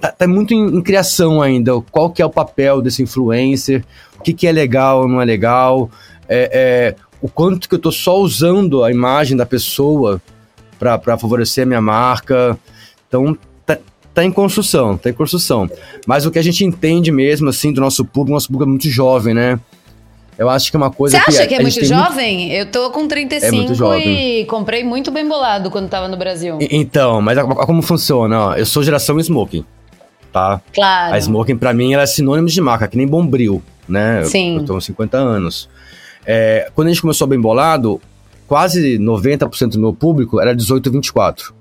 Tá, tá muito em, em criação ainda. Qual que é o papel desse influencer? O que, que é legal ou não é legal? É, é, o quanto que eu tô só usando a imagem da pessoa para favorecer a minha marca. Então, tá, tá em construção, tá em construção. Mas o que a gente entende mesmo, assim, do nosso público, nosso público é muito jovem, né? Eu acho que é uma Você coisa que... acha que é gente muito jovem? Eu tô com 35 É muito e comprei muito bem bolado quando tava no Brasil. E- Então, mas a- a- como funciona? Ó, eu sou geração smoking, tá? Claro. A smoking, pra mim, ela é sinônimo de marca, que nem bombril, né? Eu- Sim. Eu tô com 50 anos. É, quando a gente começou bem bolado, quase 90% do meu público era 18 e 24.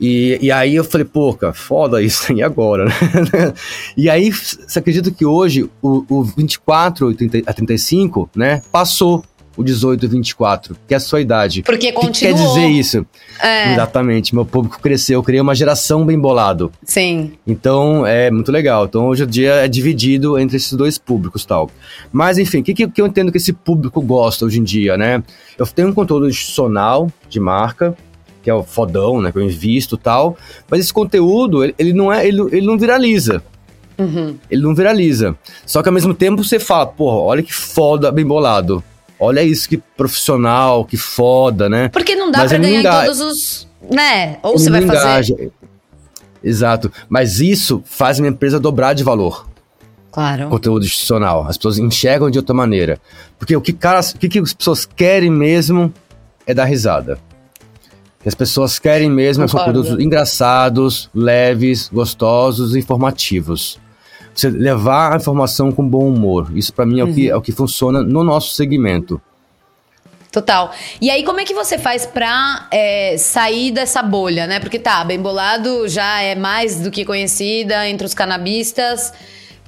E, e aí eu falei, pô, cara, foda isso, e agora, né? e aí, você acredita que hoje o, o 24 e 30 a 35, né, passou o 18 e 24, que é a sua idade. Porque O que, que quer continuou. dizer isso? É, Exatamente, meu público cresceu, eu criei uma geração bem bolado. sim. Então é muito legal. Então hoje em dia é dividido entre esses dois públicos tal. Mas enfim, o que, que, que eu entendo que esse público gosta hoje em dia, né? Eu tenho um conteúdo institucional de marca, que é o fodão, né? Que eu invisto tal. Mas esse conteúdo, ele, ele não é, ele, ele não viraliza. Uhum. Ele não viraliza. Só que ao mesmo tempo você fala, porra, olha que foda bem bolado. Olha isso, que profissional, que foda, né? Porque não dá Mas pra ganhar em enga- todos os. Né? Ou Ele você vai fazer. Exato. Mas isso faz minha empresa dobrar de valor. Claro. Conteúdo institucional. As pessoas enxergam de outra maneira. Porque o que, caras, o que, que as pessoas querem mesmo é dar risada. O que as pessoas querem mesmo são Concordo. conteúdos engraçados, leves, gostosos, informativos. Você levar a informação com bom humor. Isso pra mim é, o Uhum. que, é o que funciona no nosso segmento. Total. E aí, como é que você faz pra é, sair dessa bolha, né? Porque tá, Bem Bolado já é mais do que conhecida entre os canabistas.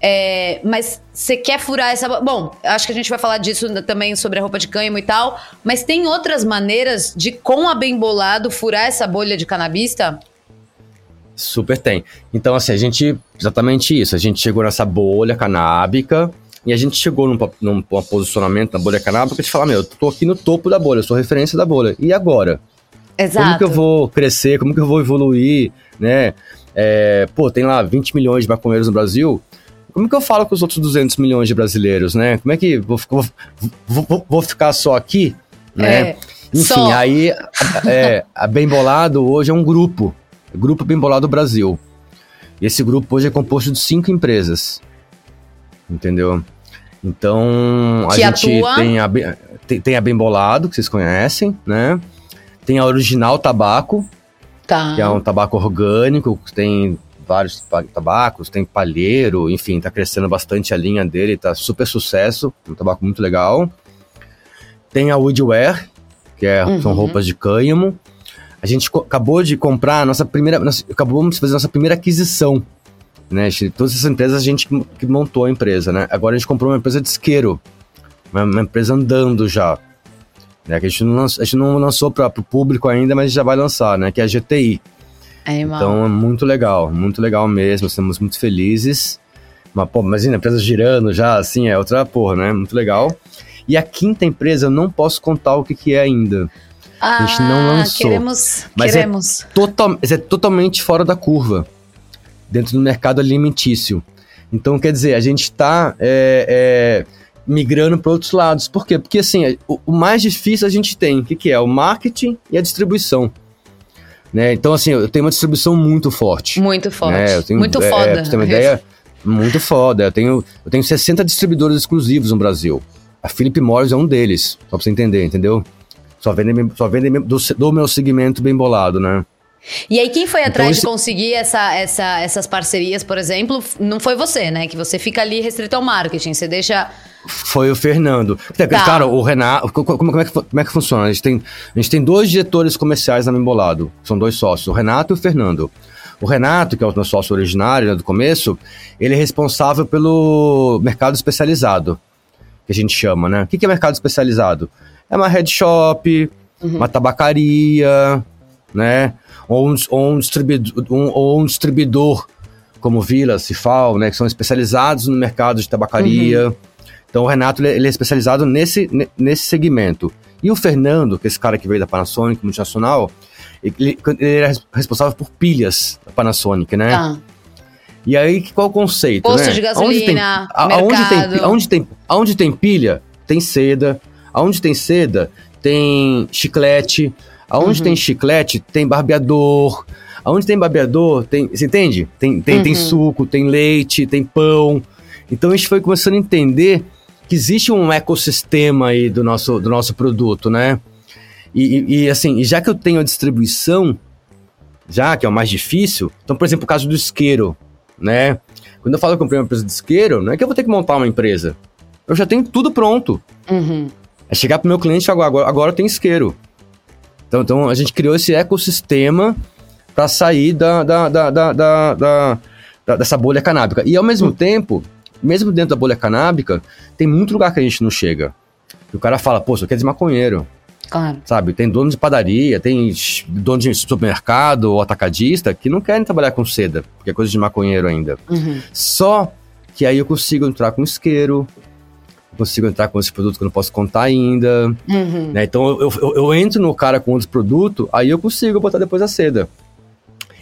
é, mas você quer furar essa. bo- Bom, acho que a gente vai falar disso também sobre a roupa de cânhamo e tal. Mas tem outras maneiras de, com a Bem Bolado, furar essa bolha de canabista? Super tem. Então, assim, a gente. Exatamente isso. A gente chegou nessa bolha canábica e a gente chegou num, num pa- posicionamento na bolha canábica de falar: meu, eu tô aqui no topo da bolha, eu sou referência da bolha. E agora? Exato. Como que eu vou crescer? Como que eu vou evoluir? Né? É, pô, tem lá 20 milhões de maconheiros no Brasil. Como que eu falo com os outros 200 milhões de brasileiros, né? Como é que vou, vou, vou, vou- vou ficar só aqui? Né? É, Enfim, só. aí é, a Bem Bolado hoje é um grupo. Grupo Bem Bolado Brasil. E esse grupo hoje é composto de cinco empresas. Entendeu? Então, a Que gente atua? tem a, tem, tem a Bem Bolado, que vocês conhecem, né? Tem a Original Tabaco, Tá. que é um tabaco orgânico, tem vários ta- tabacos, tem palheiro, enfim, tá crescendo bastante a linha dele, tá super sucesso, um tabaco muito legal. Tem a Woodwear, que é, são Uhum. roupas de cânhamo. A gente acabou de comprar a nossa primeira, nós acabamos de fazer a nossa primeira aquisição, né? A gente- Todas essas empresas a gente que montou a empresa, né? Agora a gente comprou uma empresa de isqueiro, uma, uma empresa andando já, né? Que a gente não lançou, a gente não lançou para o público ainda, mas já vai lançar, né? Que é a GTI. Animal. Então é muito legal, muito legal mesmo, estamos muito felizes. Mas, pô, imagina, a empresa girando já, assim, é outra porra, né? Muito legal. E a quinta empresa, eu não posso contar o que, que é ainda. Ah, gente não lançou. Queremos. Mas é queremos. Total, mas é totalmente fora da curva, dentro do mercado alimentício. Então, quer dizer, a gente está é, é, migrando para outros lados. Por quê? Porque, assim, o, o, mais difícil a gente tem, o que, que é? O marketing e a distribuição. Né? Então, assim, eu tenho uma distribuição muito forte. Muito forte. Né? Tenho, muito é, foda. É, você ter uma ideia, muito foda. Eu tenho, eu tenho 60 distribuidores exclusivos no Brasil. A Philip Morris é um deles, só pra você entender, entendeu? Só vendem, só vendem do, do meu segmento bem bolado, né? E aí, quem foi Então, atrás esse- de conseguir essa, essa, essas parcerias, por exemplo, não foi você, né? Que você fica ali restrito ao marketing. Você deixa. Foi o Fernando. Tá. Tá. Cara, o Renato. co- co- Como, é que, como é que funciona? A gente, tem, a gente tem dois diretores comerciais na Membolado. São dois sócios, o Renato e o Fernando. O Renato, que é o meu sócio originário né, do começo, ele é responsável pelo mercado especializado, que a gente chama, né? O que é mercado especializado? É uma head shop, uma tabacaria, né? Ou um, ou um distribuidor, um- ou um distribuidor como Vila, Cifal, né? Que são especializados no mercado de tabacaria. Então o Renato ele, ele é especializado nesse, ne- nesse segmento. E o Fernando, que é esse cara que veio da Panasonic multinacional, ele, ele era res- responsável por pilhas da Panasonic, né? Ah, E aí, qual o conceito? Posto né? de Aonde tem- gasolina, aonde tem, aonde, tem, aonde tem pilha, tem seda. Aonde tem seda, tem chiclete. Aonde Uhum. tem chiclete, tem barbeador. Aonde tem barbeador, tem. Você entende? Tem, tem, tem Uhum. suco, tem leite, tem pão. Então a gente foi começando a entender que existe um ecossistema aí do nosso, do nosso produto, né? E, e- assim, já que eu tenho a distribuição, já que é o mais difícil, então, por exemplo, o caso do isqueiro, né? Quando eu falo que eu comprei uma empresa de isqueiro, não é que eu vou ter que montar uma empresa. Eu já tenho tudo pronto. uhum. É chegar pro meu cliente agora, agora, agora tem isqueiro. Então, então a gente criou esse ecossistema para sair da, da, da, da, dessa bolha canábica. E ao mesmo tempo, mesmo dentro da bolha canábica, tem muito lugar que a gente não chega. E o cara fala, pô, isso aqui é de maconheiro, Claro. sabe? Tem dono de padaria, tem dono de supermercado ou atacadista que não querem trabalhar com seda, porque é coisa de maconheiro ainda. Uhum. Só que aí eu consigo entrar com isqueiro, consigo entrar com esse produto que eu não posso contar ainda. Uhum. Né? Então eu, eu, eu entro no cara com outro produto, aí eu consigo botar depois a seda.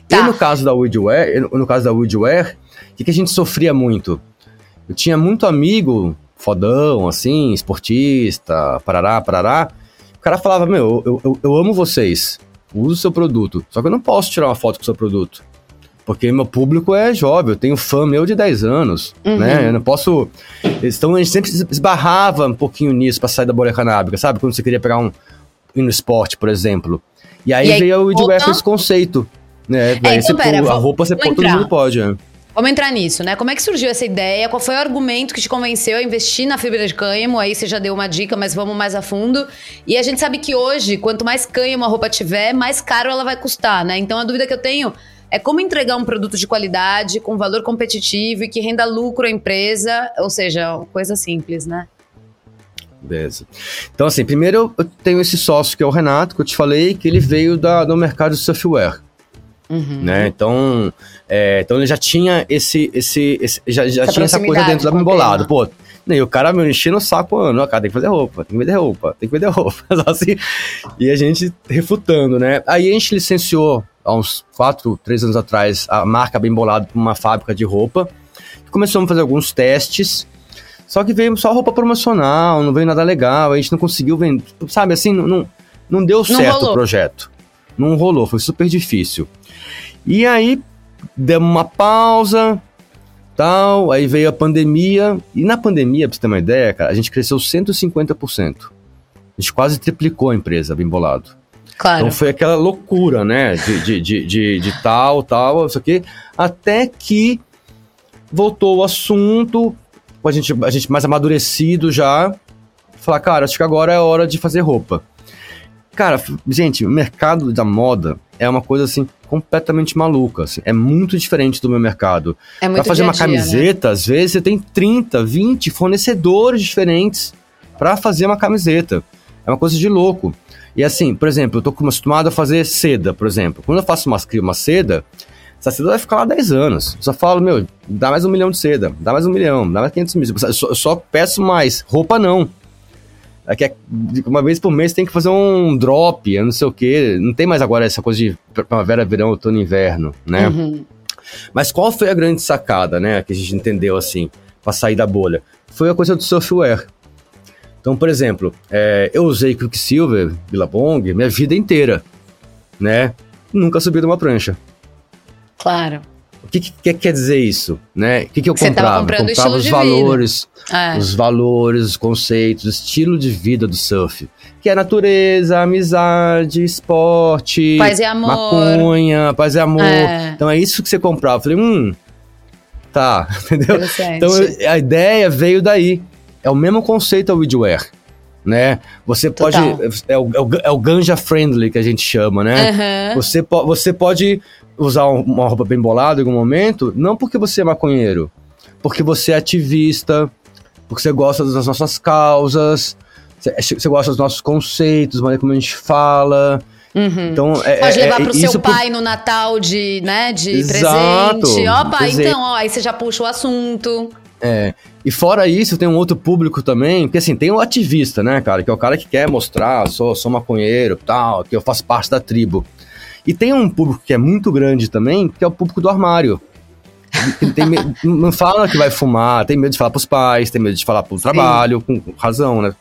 Tá. E no caso da Woodware, no caso da Woodware, o que, que a gente sofria muito? Eu tinha muito amigo fodão, assim, esportista, parará, parará. O cara falava, meu, eu, eu, eu amo vocês, uso o seu produto, só que eu não posso tirar uma foto com o seu produto. Porque meu público é jovem, eu tenho fã meu de 10 anos, Uhum. né? Eu não posso... Então a gente sempre esbarrava um pouquinho nisso pra sair da bolha canábica, sabe? Quando você queria pegar um... ir no esporte, por exemplo. E aí, E aí, veio o roupa? com esse conceito. Né? Aí então você pera, pô, a roupa você pô, todo mundo pode, né? Vamos entrar nisso, né? Como é que surgiu essa ideia? Qual foi o argumento que te convenceu a investir na fibra de cânhamo? Aí você já deu uma dica, mas vamos mais a fundo. E a gente sabe que hoje, quanto mais cânhamo a roupa tiver, mais caro ela vai custar, né? Então a dúvida que eu tenho é como entregar um produto de qualidade, com valor competitivo e que renda lucro à empresa, ou seja, coisa simples, né? Beleza. Então, assim, primeiro eu- tenho esse sócio que é o Renato, que eu te falei, que ele veio da, do mercado de software. Uhum. Né? Então, é, então ele já tinha esse, esse, esse- já, já Essa tinha essa coisa dentro da tema. Pô, e o cara me enchendo o saco, mano, cara, tem que fazer roupa, tem que vender roupa, tem que vender roupa. Assim, e a gente refutando, né? Aí a gente licenciou, há uns 4, 3 anos atrás, a marca Bembolado para uma fábrica de roupa. Começamos a fazer alguns testes, só que veio só roupa promocional, não veio nada legal, a gente não conseguiu vender, sabe assim, não, não, não deu certo rolou. o projeto. Não rolou, foi super difícil. E aí, demos uma pausa, tal, aí veio a pandemia, e na pandemia, pra você ter uma ideia, cara, a gente cresceu 150%. A gente quase triplicou a empresa, bem bolado. Claro. Então foi aquela loucura, né? De, de, de, de, de tal, tal, isso aqui. Até que voltou o assunto, a gente, a gente mais amadurecido já. Falar, cara, acho que agora é hora de fazer roupa. Cara, gente, o mercado da moda é uma coisa assim completamente maluca. assim. É muito diferente do meu mercado. É Pra fazer dia uma né? camiseta, às vezes você tem 30, 20 fornecedores diferentes pra fazer uma camiseta. É uma coisa de louco. E assim, por exemplo, eu tô acostumado a fazer seda, por exemplo. Quando eu faço uma, uma seda, essa seda vai ficar lá 10 anos. Eu só falo, meu, dá mais um milhão de seda, dá mais um milhão, dá mais 500 mil. Eu só, eu só peço mais. Roupa não. É que é- uma vez por mês tem que fazer um drop, eu não sei o quê. Não tem mais agora essa coisa de primavera, verão, outono e inverno, né? Uhum. Mas qual foi a grande sacada, né, que a gente entendeu assim, para sair da bolha? Foi a coisa do software. Então, por exemplo, é, eu usei Quicksilver, Billabong, minha vida inteira, né? Nunca subi de uma prancha. Claro. O que, que quer dizer isso, né? O que, que eu Você comprava? comprando comprava os valores, É. os valores, os conceitos, o estilo de vida do surf, que é natureza, amizade, esporte, Paz e amor. maconha, paz e amor. É. Então é isso que você comprava. Eu falei, hum, tá, entendeu? Então a ideia veio daí. É o mesmo conceito ao Weedwear, né? Você pode Total. é o, é o, é o ganja friendly que a gente chama, né? Aham. Você, po você pode usar um- uma roupa bem bolada em algum momento, não porque você é maconheiro, porque você é ativista, porque você gosta das nossas causas, você, você gosta dos nossos conceitos, maneira como a gente fala. Uhum. Então, é, Pode é- levar é- pro seu pai no Natal de, né, de Exato, presente. Ó, pai, presente. então, ó, aí você já puxa o assunto. É, e fora isso, tem um outro público também, porque assim, tem o ativista, né, cara, que é o cara que quer mostrar, sou, sou maconheiro, tal, que eu faço parte da tribo. E tem um público que é muito grande também, que é o público do armário. Tem não fala que vai fumar, tem medo de falar pros pais, tem medo de falar pro trabalho, com com razão, né?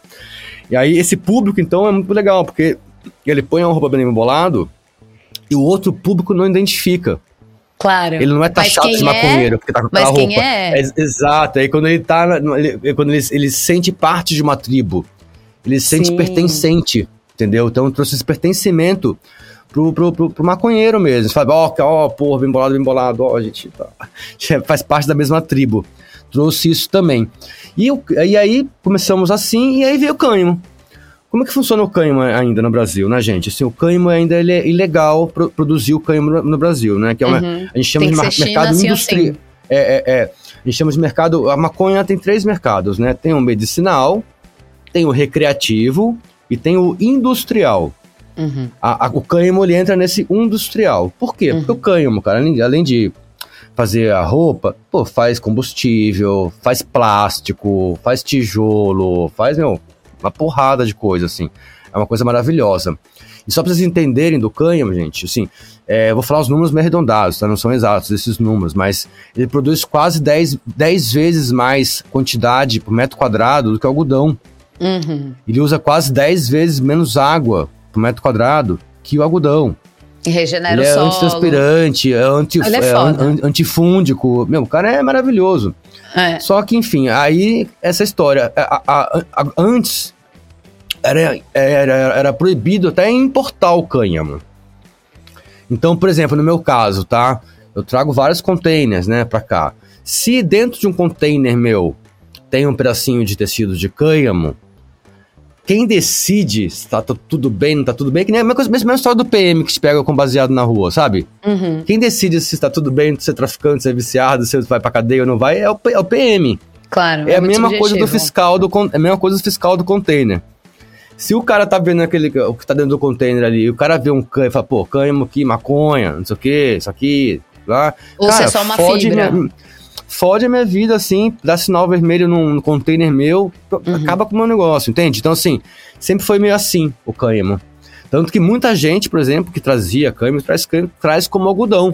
E aí esse público, então, é muito legal, porque ele põe uma roupa bem embolado e o outro público não identifica. Claro. Ele não é taxado de é? maconheiro, porque tá com aquela roupa. é? Ex- Exato, aí quando ele tá. ele- quando ele, ele se sente parte de uma tribo, ele se sente Sim. pertencente, entendeu? Então trouxe esse pertencimento pro, pro, pro, pro maconheiro mesmo. Você fala, ó, ó, porra, bem bolado, bem bolado, ó, a gente tá, faz parte da mesma tribo. Trouxe isso também. E, e aí começamos assim, e aí veio o cânimo. Como é que funciona o cânhamo ainda no Brasil, né, gente? Assim, o cânhamo ainda ele é ilegal pro, produzir o cânhamo no, no Brasil, né? Que é uma, Uhum. a gente chama de China, mercado industrial. assim. É, é, é. A gente chama de mercado. A maconha tem três mercados, né? Tem o medicinal, tem o recreativo e tem o industrial. Uhum. A- a- o cânhamo ele entra nesse industrial. Por quê? Porque o cânhamo, cara, além, de fazer a roupa, pô, faz combustível, faz plástico, faz tijolo, faz, meu, uma porrada de coisa, assim. É uma coisa maravilhosa. E só pra vocês entenderem do cânhamo, gente, assim, é, vou falar os números meio arredondados, tá? Não são exatos esses números, mas ele produz quase 10, 10 vezes mais quantidade por metro quadrado do que o algodão. Uhum. Ele usa quase 10 vezes menos água por metro quadrado que o algodão. E regenera ele o é solo. antitranspirante, é, anti, é é an- antifúndico. Meu, o cara é maravilhoso. É. Só que, enfim, aí essa história. a- a- a- antes era, era, era proibido até importar o cânhamo. Então, por exemplo, no meu caso, tá? Eu trago vários containers, né, pra cá. Se dentro de um container meu tem um pedacinho de tecido de cânhamo, quem decide se tá tu- tudo bem, não tá tudo bem, que nem a mesma, coisa, mesma história do PM que te pega com baseado na rua, sabe? Uhum. Quem decide se está tudo bem, se é traficante, se é viciado, se vai pra cadeia ou não vai, é o, é o PM. Claro. É, a muito mesma coisa do subjetivo. fiscal do é a mesma coisa do fiscal do container. Se o cara tá vendo aquele o que tá dentro do container ali, e o cara vê um cânhamo e fala, pô, cânhamo aqui, maconha, não sei o que, isso aqui, lá. Ou se é só uma fode fibra. Minha, fode a minha vida, assim, dá sinal vermelho num, container meu, Uhum. acaba com o meu negócio, entende? Então, assim, sempre foi meio assim o cânhamo. Tanto que muita gente, por exemplo, que trazia cânhamo, traz, traz como algodão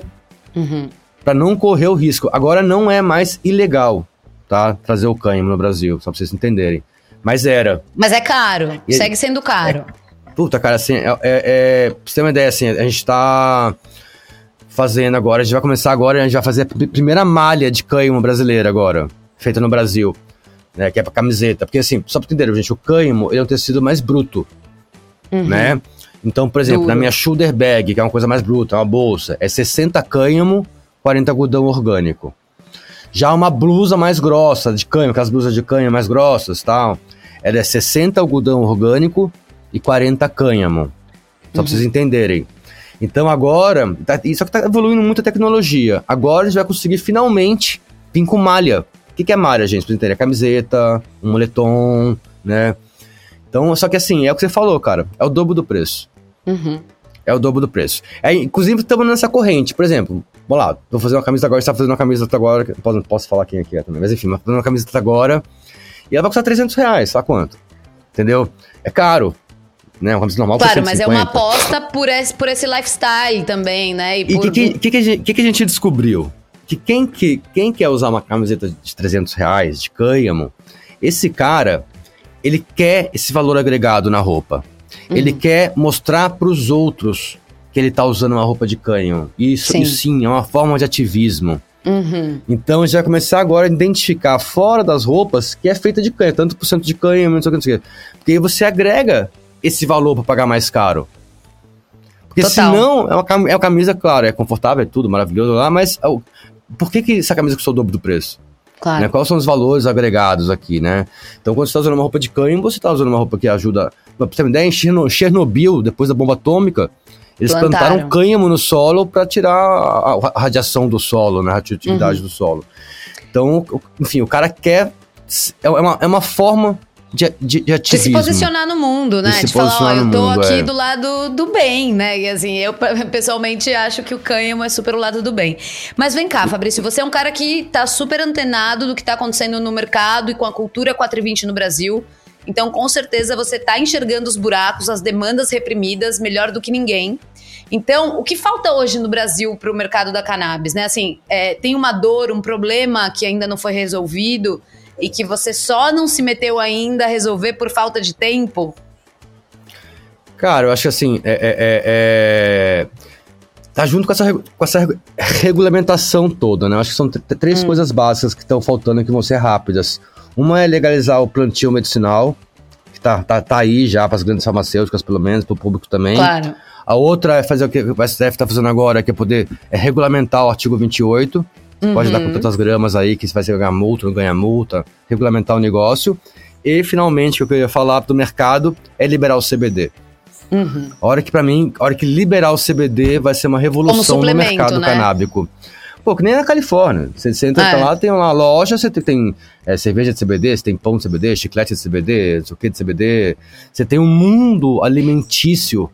Uhum. para não correr o risco. Agora não é mais ilegal, tá? Trazer o cânhamo no Brasil, só pra vocês entenderem. Mas era. Mas é caro. E- Segue sendo caro. Puta, cara, assim, é, é, é, pra você ter uma ideia, assim, a gente tá fazendo agora, a gente vai começar agora, a gente vai fazer a pri- primeira malha de cânhamo brasileira agora, feita no Brasil, né, que é pra camiseta. Porque, assim, só pra entender, gente, o cânhamo, ele é um tecido mais bruto, Uhum. né? Então, por exemplo, Duro. na minha shoulder bag, que é uma coisa mais bruta, é uma bolsa, é 60 cânhamo, 40 algodão orgânico. Já uma blusa mais grossa, de cânhamo, aquelas blusas de cânhamo mais grossas tal, ela é 60 algodão orgânico e 40 cânhamo. Só pra vocês entenderem. Então agora, tá, isso que tá evoluindo muito a tecnologia. Agora a gente vai conseguir finalmente vir com malha. O que, que é malha, gente? Pra vocês entenderem, é camiseta, um moletom, né? Então, só que assim, é o que você falou, cara. É o dobro do preço. Uhum. É o dobro do preço. É, inclusive, estamos nessa corrente. Por exemplo, vamos lá, vou fazer uma camisa agora, você tá fazendo uma camisa agora, posso, posso falar quem aqui é também, mas enfim, vou fazer uma camisa agora, e ela vai custar 300 reais, sabe quanto? Entendeu? É caro, né? Uma camisa normal Claro, mas é uma 150. aposta por esse, por esse lifestyle também, né? E o por... que, que, que, que, a gente- que a gente descobriu? que quem, que quem quer usar uma camiseta de 300 reais, de cânhamo, esse cara, ele quer esse valor agregado na roupa. Ele quer mostrar para os outros que ele tá usando uma roupa de cânhamo. Isso Sim. isso sim é uma forma de ativismo. Uhum. Então a gente vai começar agora a identificar fora das roupas que é feita de canha, tanto por cento de canha, não sei o que, não sei o que. Porque aí você agrega esse valor para pagar mais caro. Porque Total. senão, é uma, é uma camisa, claro, é confortável, é tudo maravilhoso lá, mas ó, por que, que essa camisa custou o dobro do preço? Claro. Né? Quais são os valores agregados aqui, né? Então, quando você está usando uma roupa de cânhamo, você está usando uma roupa que ajuda. Pra você ter uma ideia, em Cherno- Chernobyl, depois da bomba atômica, eles Plantaram. plantaram cânhamo no solo para tirar a, a radiação do solo, né? A radioatividade Uhum. do solo. Então, enfim, o cara quer. É uma, é uma forma de, de, de De se posicionar no mundo, né? De se De, falar, ó, eu tô mundo, aqui é. do lado do bem, né? E assim, eu pessoalmente acho que o cânhamo é super o lado do bem. Mas vem cá, Fabrício, você é um cara que tá super antenado do que tá acontecendo no mercado e com a cultura 420 no Brasil. Então, com certeza, você tá enxergando os buracos, as demandas reprimidas melhor do que ninguém. Então, o que falta hoje no Brasil para o mercado da cannabis, né? Assim, é, tem uma dor, um problema que ainda não foi resolvido e que você só não se meteu ainda a resolver por falta de tempo? Cara, eu acho que assim, é, é- é- é- tá junto com essa, com essa regu- regulamentação toda, né? Eu acho que são tr- tr- três coisas básicas que estão faltando e que vão ser rápidas. Uma é legalizar o plantio medicinal, que tá, tá, tá aí já para as grandes farmacêuticas, pelo menos, para o público também. Claro. A outra é fazer o que o STF está fazendo agora, que é poder é regulamentar o artigo 28. Você Pode dar com tantas gramas aí que você vai ganhar multa, não ganhar multa, regulamentar o negócio. E, finalmente, o que eu queria falar do mercado é liberar o CBD. Uhum. A hora que, pra mim, a hora que liberar o CBD vai ser uma revolução no mercado né? canábico. Pô, que nem na Califórnia. Você, você entra É. lá, tem uma loja, você tem, tem, é, cerveja de CBD, você tem pão de CBD, chiclete de CBD, não sei o que de CBD. Você tem um mundo alimentício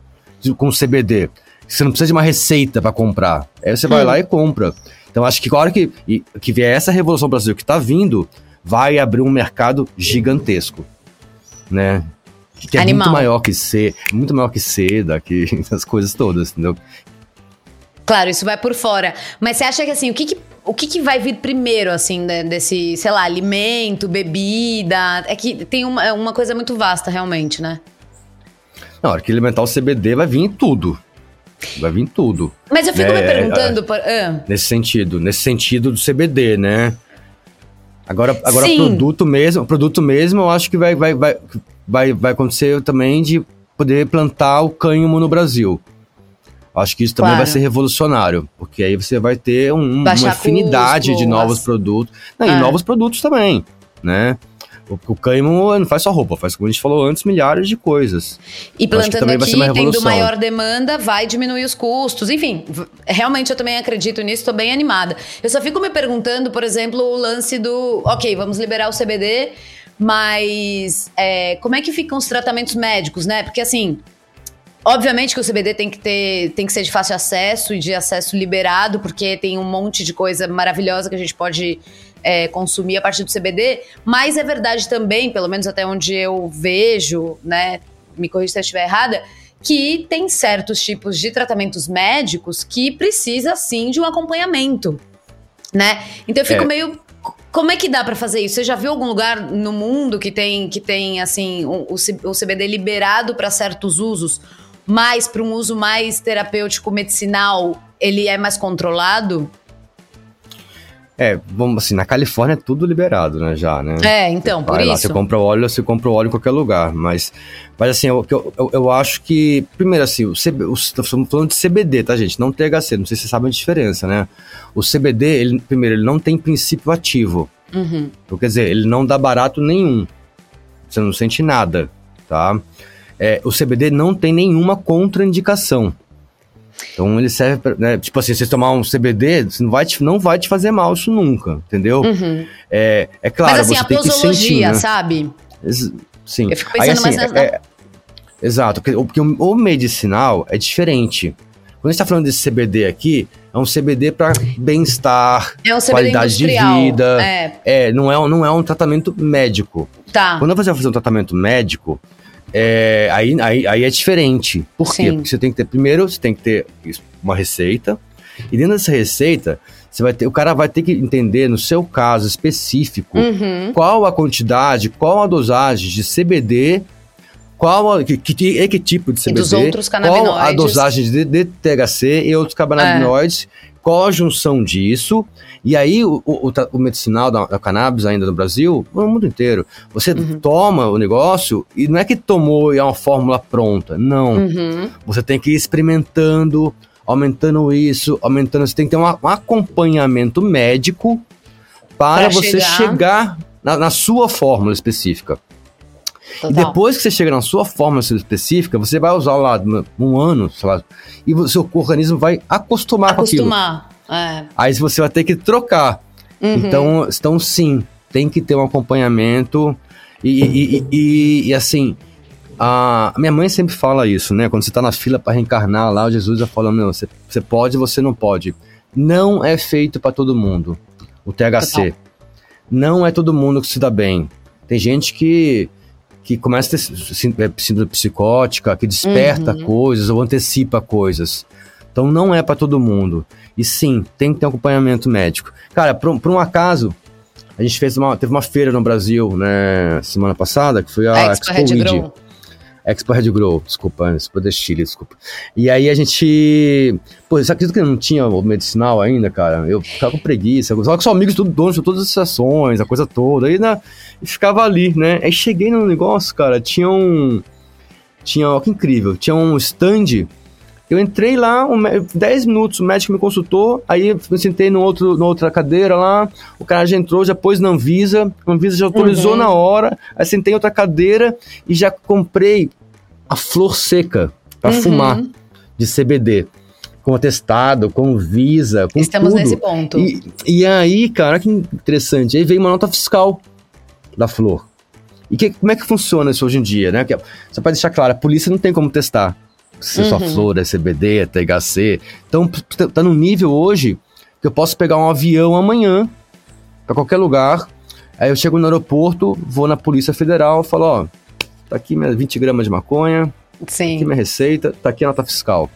com CBD. Você não precisa de uma receita pra comprar. Aí você vai Hum. lá e compra. Então acho que a hora que, que vier essa revolução brasileira que tá vindo, vai abrir um mercado gigantesco. Né? Que é Animal. muito maior que ser, muito maior que seda, que essas coisas todas, entendeu? Claro, isso vai por fora. Mas você acha que assim, o que, que- o que, que vai vir primeiro, assim, né, desse, sei lá, alimento, bebida? É que tem uma, é uma coisa muito vasta, realmente, né? Na hora que alimentar o CBD vai vir em tudo. Vai vir tudo. Mas eu fico me É, perguntando. por- ah, Nesse sentido, nesse sentido do CBD, né? Agora, agora Sim. produto mesmo, produto mesmo, eu acho que vai, vai, vai, vai, vai acontecer também de poder plantar o cânhamo no Brasil. Acho que isso também Claro. vai ser revolucionário, porque aí você vai ter um- uma Baixar infinidade custo, de novos as- produtos. Não, É. E novos produtos também, né? O, o cânhamo não faz só roupa, faz, como a gente falou antes, milhares de coisas. E plantando aqui, tendo maior demanda, vai diminuir os custos. Enfim, realmente eu também acredito nisso, tô bem animada. Eu só fico me perguntando, por exemplo, o lance do. Ok, vamos liberar o CBD, mas é, como é que ficam os tratamentos médicos, né? Porque assim. Obviamente que o CBD tem que ter, tem que ser de fácil acesso e de acesso liberado, porque tem um monte de coisa maravilhosa que a gente pode é, consumir a partir do CBD. Mas é verdade também, pelo menos até onde eu vejo, né? Me corrija se eu estiver errada, que tem certos tipos de tratamentos médicos que precisa sim de um acompanhamento, né? Então eu fico É. meio como é que dá pra fazer isso? Você já viu algum lugar no mundo que tem, que tem assim, o, o CBD liberado para certos usos, mas para um uso mais terapêutico medicinal, ele é mais controlado? É, vamos assim, na Califórnia é tudo liberado, né, já, né? É, então, por Vai lá, isso. você compra óleo, você compra o óleo em qualquer lugar. Mas, mas assim, eu, eu, eu, eu acho que, primeiro assim, o CB, o, estamos falando de CBD, tá, gente? Não THC, não sei se vocês sabem a diferença, né? O CBD, ele, primeiro, ele não tem princípio ativo. Uhum. Então, quer dizer, ele não dá barato nenhum. Você não sente nada, tá? É, o CBD não tem nenhuma contraindicação. Então ele serve pra, né, tipo assim, se você tomar um CBD, você não vai te, não vai te fazer mal isso nunca, entendeu? Uhum. É, é claro, mas assim, você a tem que sentir, né? sabe? Sim. Eu fico pensando mais nessa- é- Exato, porque, o- o, medicinal é diferente. Quando a gente tá falando desse CBD aqui, é um CBD para bem-estar, É um qualidade de vida. É, É, não é, não é um tratamento médico. tá. Quando você vai fazer um tratamento médico, é, aí, aí, aí é diferente. Por quê? Sim. Porque você tem que ter, primeiro, você tem que ter uma receita, E dentro dessa receita, você vai ter, o cara vai ter que entender, no seu caso específico, Uhum. qual a quantidade, qual a dosagem de CBD, qual a, que, que, que, que tipo de E CBD, dos outros qual a dosagem de, de THC e outros canabinoides, qual a junção disso. E aí, o, o, o medicinal da, da cannabis ainda no Brasil, no mundo inteiro, você Uhum. toma o negócio e não é que tomou e é uma fórmula pronta. Não. Uhum. Você tem que ir experimentando, aumentando isso, aumentando. Você tem que ter um, um acompanhamento médico para Pra você chegar- chegar, na, na sua fórmula específica. E Total. depois que você chega na sua fórmula específica, você vai usar lá um ano, sei lá, e o seu organismo vai acostumar, com aquilo. Acostumar. É. Aí você vai ter que trocar. Uhum. Então, então, sim, tem que ter um acompanhamento. E, e- e- e- e, assim, a minha mãe sempre fala isso, né? Quando você tá na fila para reencarnar lá, o Jesus já fala: Não, você, você pode, você não pode. Não é feito para todo mundo o THC. Não é todo mundo que se dá bem. Tem gente que, que começa a ter é, síndrome psicótica, que desperta Uhum. coisas ou antecipa coisas. Então não é para todo mundo. E sim, tem que ter um acompanhamento médico. Cara, por, um- por um acaso, a gente fez uma, teve uma feira no Brasil, né, semana passada, que foi a A Expo. Grow. Expo Red Grow, desculpa, Expo de Chile, desculpa. E aí a gente. Pô, você acredita que não tinha o medicinal ainda, cara? Eu ficava com preguiça. Só que são amigos tudo donos de todas as sessões, a coisa toda. Aí e ficava ali, né? Aí cheguei no negócio, cara, tinha um. Tinha, ó, que incrível, tinha um stand. Eu entrei lá, um, mé- 10 minutos, o médico me consultou, aí eu me sentei no outro, na outra cadeira lá, o cara já entrou, já pôs na Anvisa, a Anvisa já autorizou Uhum. na hora, aí sentei em outra cadeira e já comprei a flor seca para Uhum. fumar de CBD, com atestado, com Visa, com Estamos tudo. nesse ponto. E, e aí, cara, que interessante, aí veio uma nota fiscal da flor. E que- como é que funciona isso hoje em dia, né? Só para deixar claro, a polícia não tem como testar se sua Uhum. flor é CBD, é THC. Então, tá no nível hoje que eu posso pegar um avião amanhã para qualquer lugar. Aí eu chego no aeroporto, vou na Polícia Federal, falo, ó, tá aqui minhas 20 gramas de maconha, tá aqui Sim. minha receita, tá aqui a nota fiscal.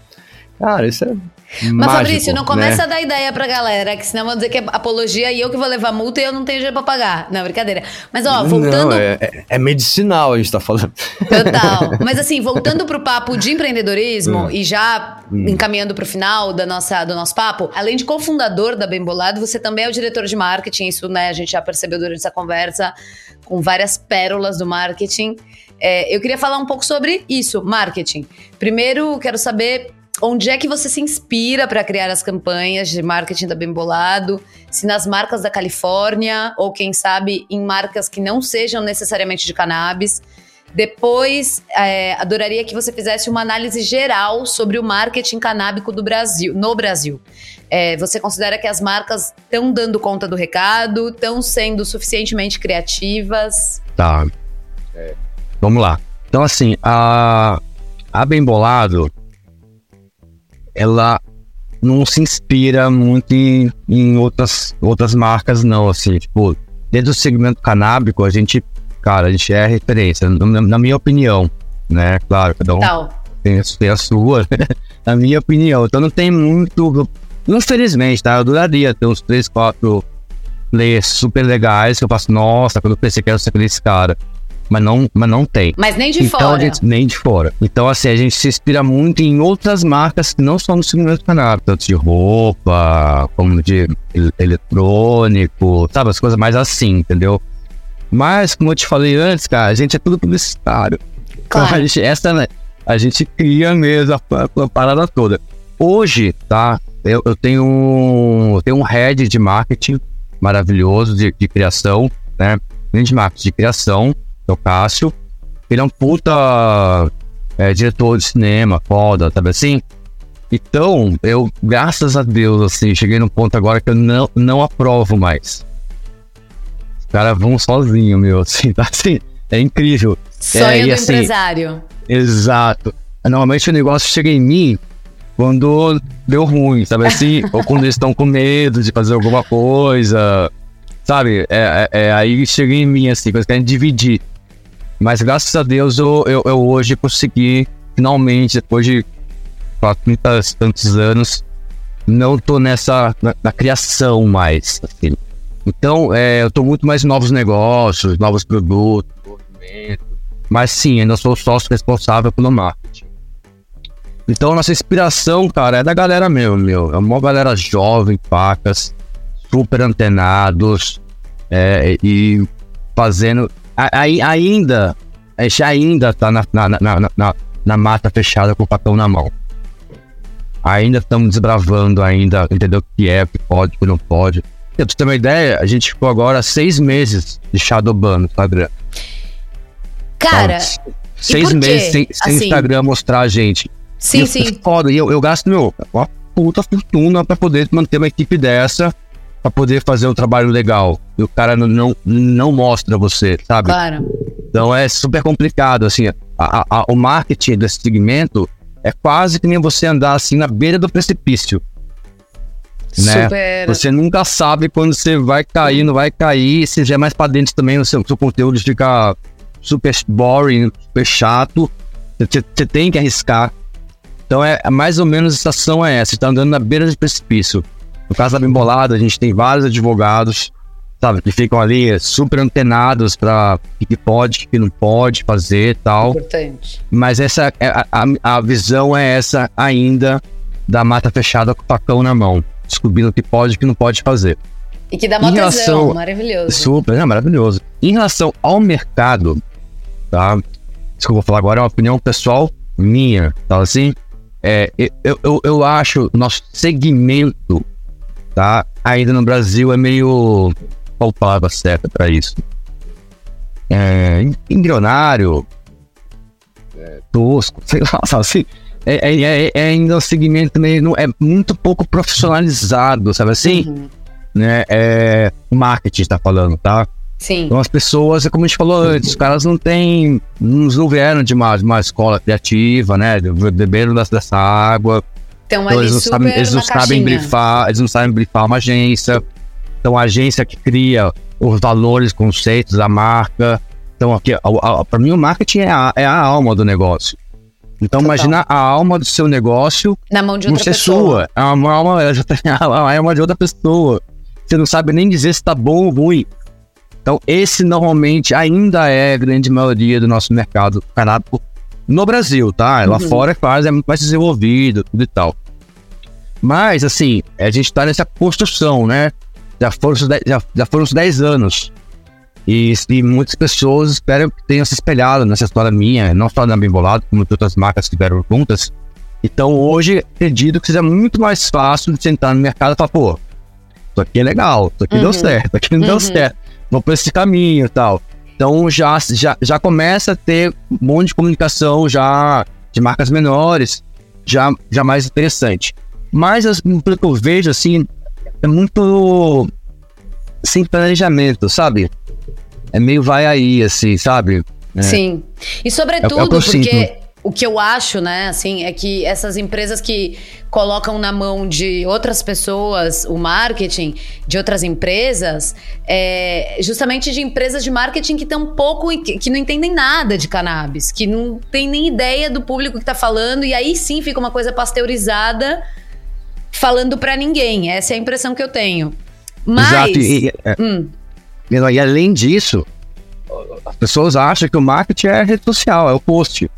Cara, isso é Mas, mágico, Fabrício, não começa né? a dar ideia pra galera, que senão vão dizer que é apologia e eu que vou levar multa e eu não tenho dinheiro pra pagar. Não, brincadeira. Mas, ó, voltando. Não, é, é- é medicinal a gente tá falando. Total. Mas assim, voltando pro papo de empreendedorismo Hum. e já encaminhando pro final da nossa, do nosso papo, além de cofundador da Bem Bolado, você também é o diretor de marketing. Isso, né, a gente já percebeu durante essa conversa com várias pérolas do marketing. É, eu queria falar um pouco sobre isso, marketing. Primeiro, quero saber onde é que você se inspira para criar as campanhas de marketing da Bem Bolado, se nas marcas da Califórnia ou quem sabe em marcas que não sejam necessariamente de cannabis. Depois, é, adoraria que você fizesse uma análise geral sobre o marketing canábico do Brasil, no Brasil. É, você considera que as marcas estão dando conta do recado, estão sendo suficientemente criativas? Tá. Vamos lá. Então, assim, a, a Bem Bolado, ela não se inspira muito em, em outras, outras marcas, não. Assim, tipo, dentro do segmento canábico, a gente, cara, a gente é referência, na, na minha opinião, né? Claro, cada um Tal. tem, a- tem a sua, na minha opinião. Então não tem muito. Infelizmente, tá? Eu adoraria ter uns 3, 4 players super legais que eu faço, nossa, quando eu pensei que era ser esse cara. Mas não, mas não tem. Mas nem de então, fora. A gente, nem de fora. Então, assim, a gente se inspira muito em outras marcas que não são do segmento canábico, tanto de roupa, como de el- eletrônico, sabe? As coisas mais assim, entendeu? Mas, como eu te falei antes, cara, a gente é tudo publicitário. Então, Claro. a gente, essa, né, a gente cria mesmo a, a- parada toda. Hoje, tá? Eu, eu tenho, um- eu tenho um head de marketing maravilhoso de, de criação, né? De marketing de criação, que é o Cássio. Ele é um puta é, diretor de cinema, foda, sabe assim? Então, eu, graças a Deus, assim, cheguei num ponto agora que eu não, não aprovo mais. Os caras vão sozinho, meu, assim, tá assim, é incrível. Sonho é, e do assim, empresário. Exato. Normalmente o negócio chega em mim quando deu ruim, sabe assim? Ou quando eles estão com medo de fazer alguma coisa, sabe? É, é- é aí chega em mim, assim, quando eles querem dividir. Mas graças a Deus eu, eu, eu hoje consegui, finalmente, depois de 40 e tantos anos, não tô nessa na, na criação mais. Assim. Então, é, eu tô muito mais em novos negócios, novos produtos. Mas sim, ainda sou sócio responsável pelo marketing. Então, nossa inspiração, cara, é da galera mesmo, meu. É uma galera jovem, pacas, super antenados, é, e fazendo. Ainda, a gente ainda tá na, na, na, na, na mata fechada com o papel na mão. Ainda estamos desbravando ainda, entendeu o que é, o que pode, o que não pode. Pra tu ter uma ideia, a gente ficou agora seis meses de Shadowban no Instagram. Cara, Então, seis meses sem, sem Assim, Instagram mostrar a gente. Sim, E eu- sim. é Foda, e eu, eu gasto, meu, uma puta fortuna pra poder manter uma equipe dessa, pra poder fazer um trabalho legal. E o cara não, não, não mostra você, sabe? Claro. Então é super complicado, assim, a- a- a- o marketing desse segmento é quase que nem você andar assim na beira do precipício. Né? Super. Você nunca sabe quando você vai cair, não vai cair. Se já é mais pra dentro também, o seu, seu conteúdo fica super boring, super chato. Você, você tem que arriscar. Então é é mais ou menos a situação é essa. Você tá andando na beira do precipício. No caso da Bembolada, a gente tem vários advogados, sabe, que ficam ali super antenados para o que pode, o que não pode fazer e tal. Importante. Mas essa é a, a, visão é essa ainda da mata fechada com o facão na mão, descobrindo o que pode e o que não pode fazer. E que dá uma tesão, relação- maravilhoso. Super, é maravilhoso. Em relação ao mercado, tá? Isso que eu vou falar agora é uma opinião pessoal minha, tá assim? É, eu, eu, eu acho nosso segmento, tá? Ainda no Brasil é meio. Qual palavra certa para isso? É, embrionário, é, tosco, sei lá, sabe assim? É, é, é- é ainda um segmento meio. É muito pouco profissionalizado, sabe assim? Uhum. né? É, o marketing está falando, tá? Sim. Então as pessoas, é como a gente falou antes, os caras não têm, não não vieram de uma, de uma escola criativa, né? Beberam dessa, dessa água. Então, Então, eles não sabem, eles não sabem brifar, eles não sabem brifar uma agência. Então a agência que cria os valores, conceitos da marca. Então aqui, para mim o marketing é a, é a alma do negócio. Então Total. imagina a alma do seu negócio Na mão de não outra ser pessoa. sua. É uma alma, ela já tem a alma de outra pessoa. Você não sabe nem dizer se tá bom ou ruim. Então, esse normalmente ainda é a grande maioria do nosso mercado canábico no Brasil, tá? Lá Uhum. fora, é quase, é muito mais desenvolvido, tudo e tal. Mas, assim, a gente tá nessa construção, né? Já foram, já, já foram uns 10 anos. E, e muitas pessoas esperam que tenham se espelhado nessa história minha, não só na Bembolado, como de outras marcas que tiveram juntas. Então, hoje, acredito que seja muito mais fácil de sentar no mercado e falar, pô, isso aqui é legal, isso aqui Uhum. deu certo, isso aqui não deu Uhum. certo, vou por esse caminho e tal. Então já, já, já começa a ter um monte de comunicação já de marcas menores, já, já mais interessante. Mas as- pelo que eu vejo, assim, é muito sem planejamento, sabe? É meio vai aí, assim, sabe? É. Sim. E É- é sobretudo, que eu porque o que eu acho, né, assim, é que essas empresas que colocam na mão de outras pessoas o marketing, de outras empresas, é justamente de empresas de marketing que estão pouco, que, que não entendem nada de cannabis, que não tem nem ideia do público que tá falando, e aí sim fica uma coisa pasteurizada falando pra ninguém. Essa é a impressão que eu tenho. Mas. Exato. E, é, Hum. e, além disso, as pessoas acham que o marketing é rede social, é o post.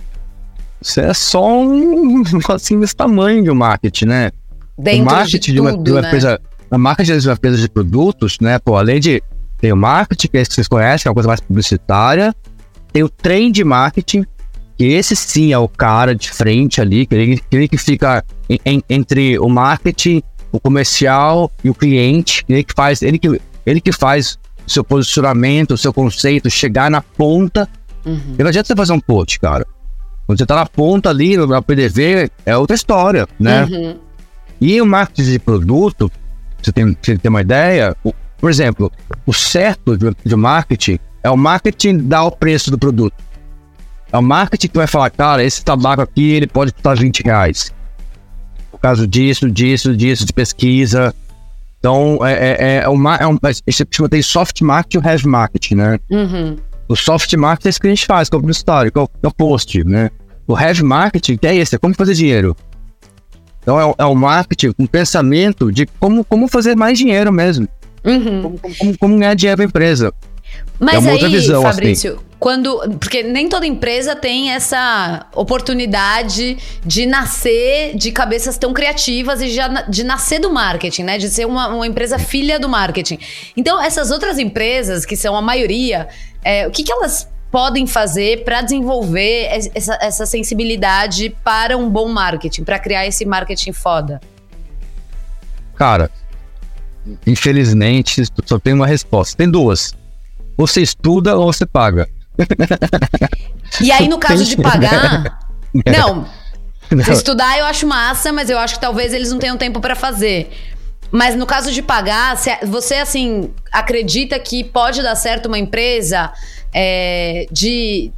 Isso é só um assim desse tamanho de um marketing, né? Dentro o marketing de de uma, tudo, de uma né? empresa, a marketing de uma empresa de produtos, né? Pô, além de tem o marketing, que é esse que vocês conhecem, que é uma coisa mais publicitária, tem o trend marketing, que esse sim é o cara de frente ali, que ele, que ele que fica em- entre o marketing, o comercial e o cliente, ele que faz, ele que, ele que faz o seu posicionamento, o seu conceito, chegar na ponta. Uhum. E não adianta você fazer um post, cara. Quando você tá na ponta ali, no PDV, é outra história, né? Uhum. E o marketing de produto, você tem, você tem uma ideia? O- por exemplo, o certo de, de marketing é o marketing dar o preço do produto. É o marketing que vai falar, cara, esse tabaco aqui ele pode custar 20 reais. Causa disso, disso, disso, de pesquisa. Então, é, é, é, uma, é um, você chama de soft marketing e o heavy marketing, né? Uhum. O soft marketing é isso que a gente faz, que é o publicitário, que é o, é post, né? O heavy marketing, é esse, é como fazer dinheiro. Então é, o- é o marketing, um pensamento de como, como fazer mais dinheiro mesmo. Uhum. Como, como, como ganhar dinheiro pra empresa. Mas É uma aí, outra visão, assim. Quando. Porque nem toda empresa tem essa oportunidade de nascer de cabeças tão criativas e na- de nascer do marketing, né? De ser uma, uma empresa filha do marketing. Então, essas outras empresas, que são a maioria, é, o que, que elas podem fazer para desenvolver es- essa, essa sensibilidade para um bom marketing, para criar esse marketing foda? Cara, infelizmente, só tem uma resposta. Tem duas. Você estuda ou você paga. E aí, no caso de pagar. Não, Não. Estudar eu acho massa, mas eu acho que talvez eles não tenham tempo pra fazer. Mas no caso de pagar, você assim acredita que pode dar certo uma empresa é, de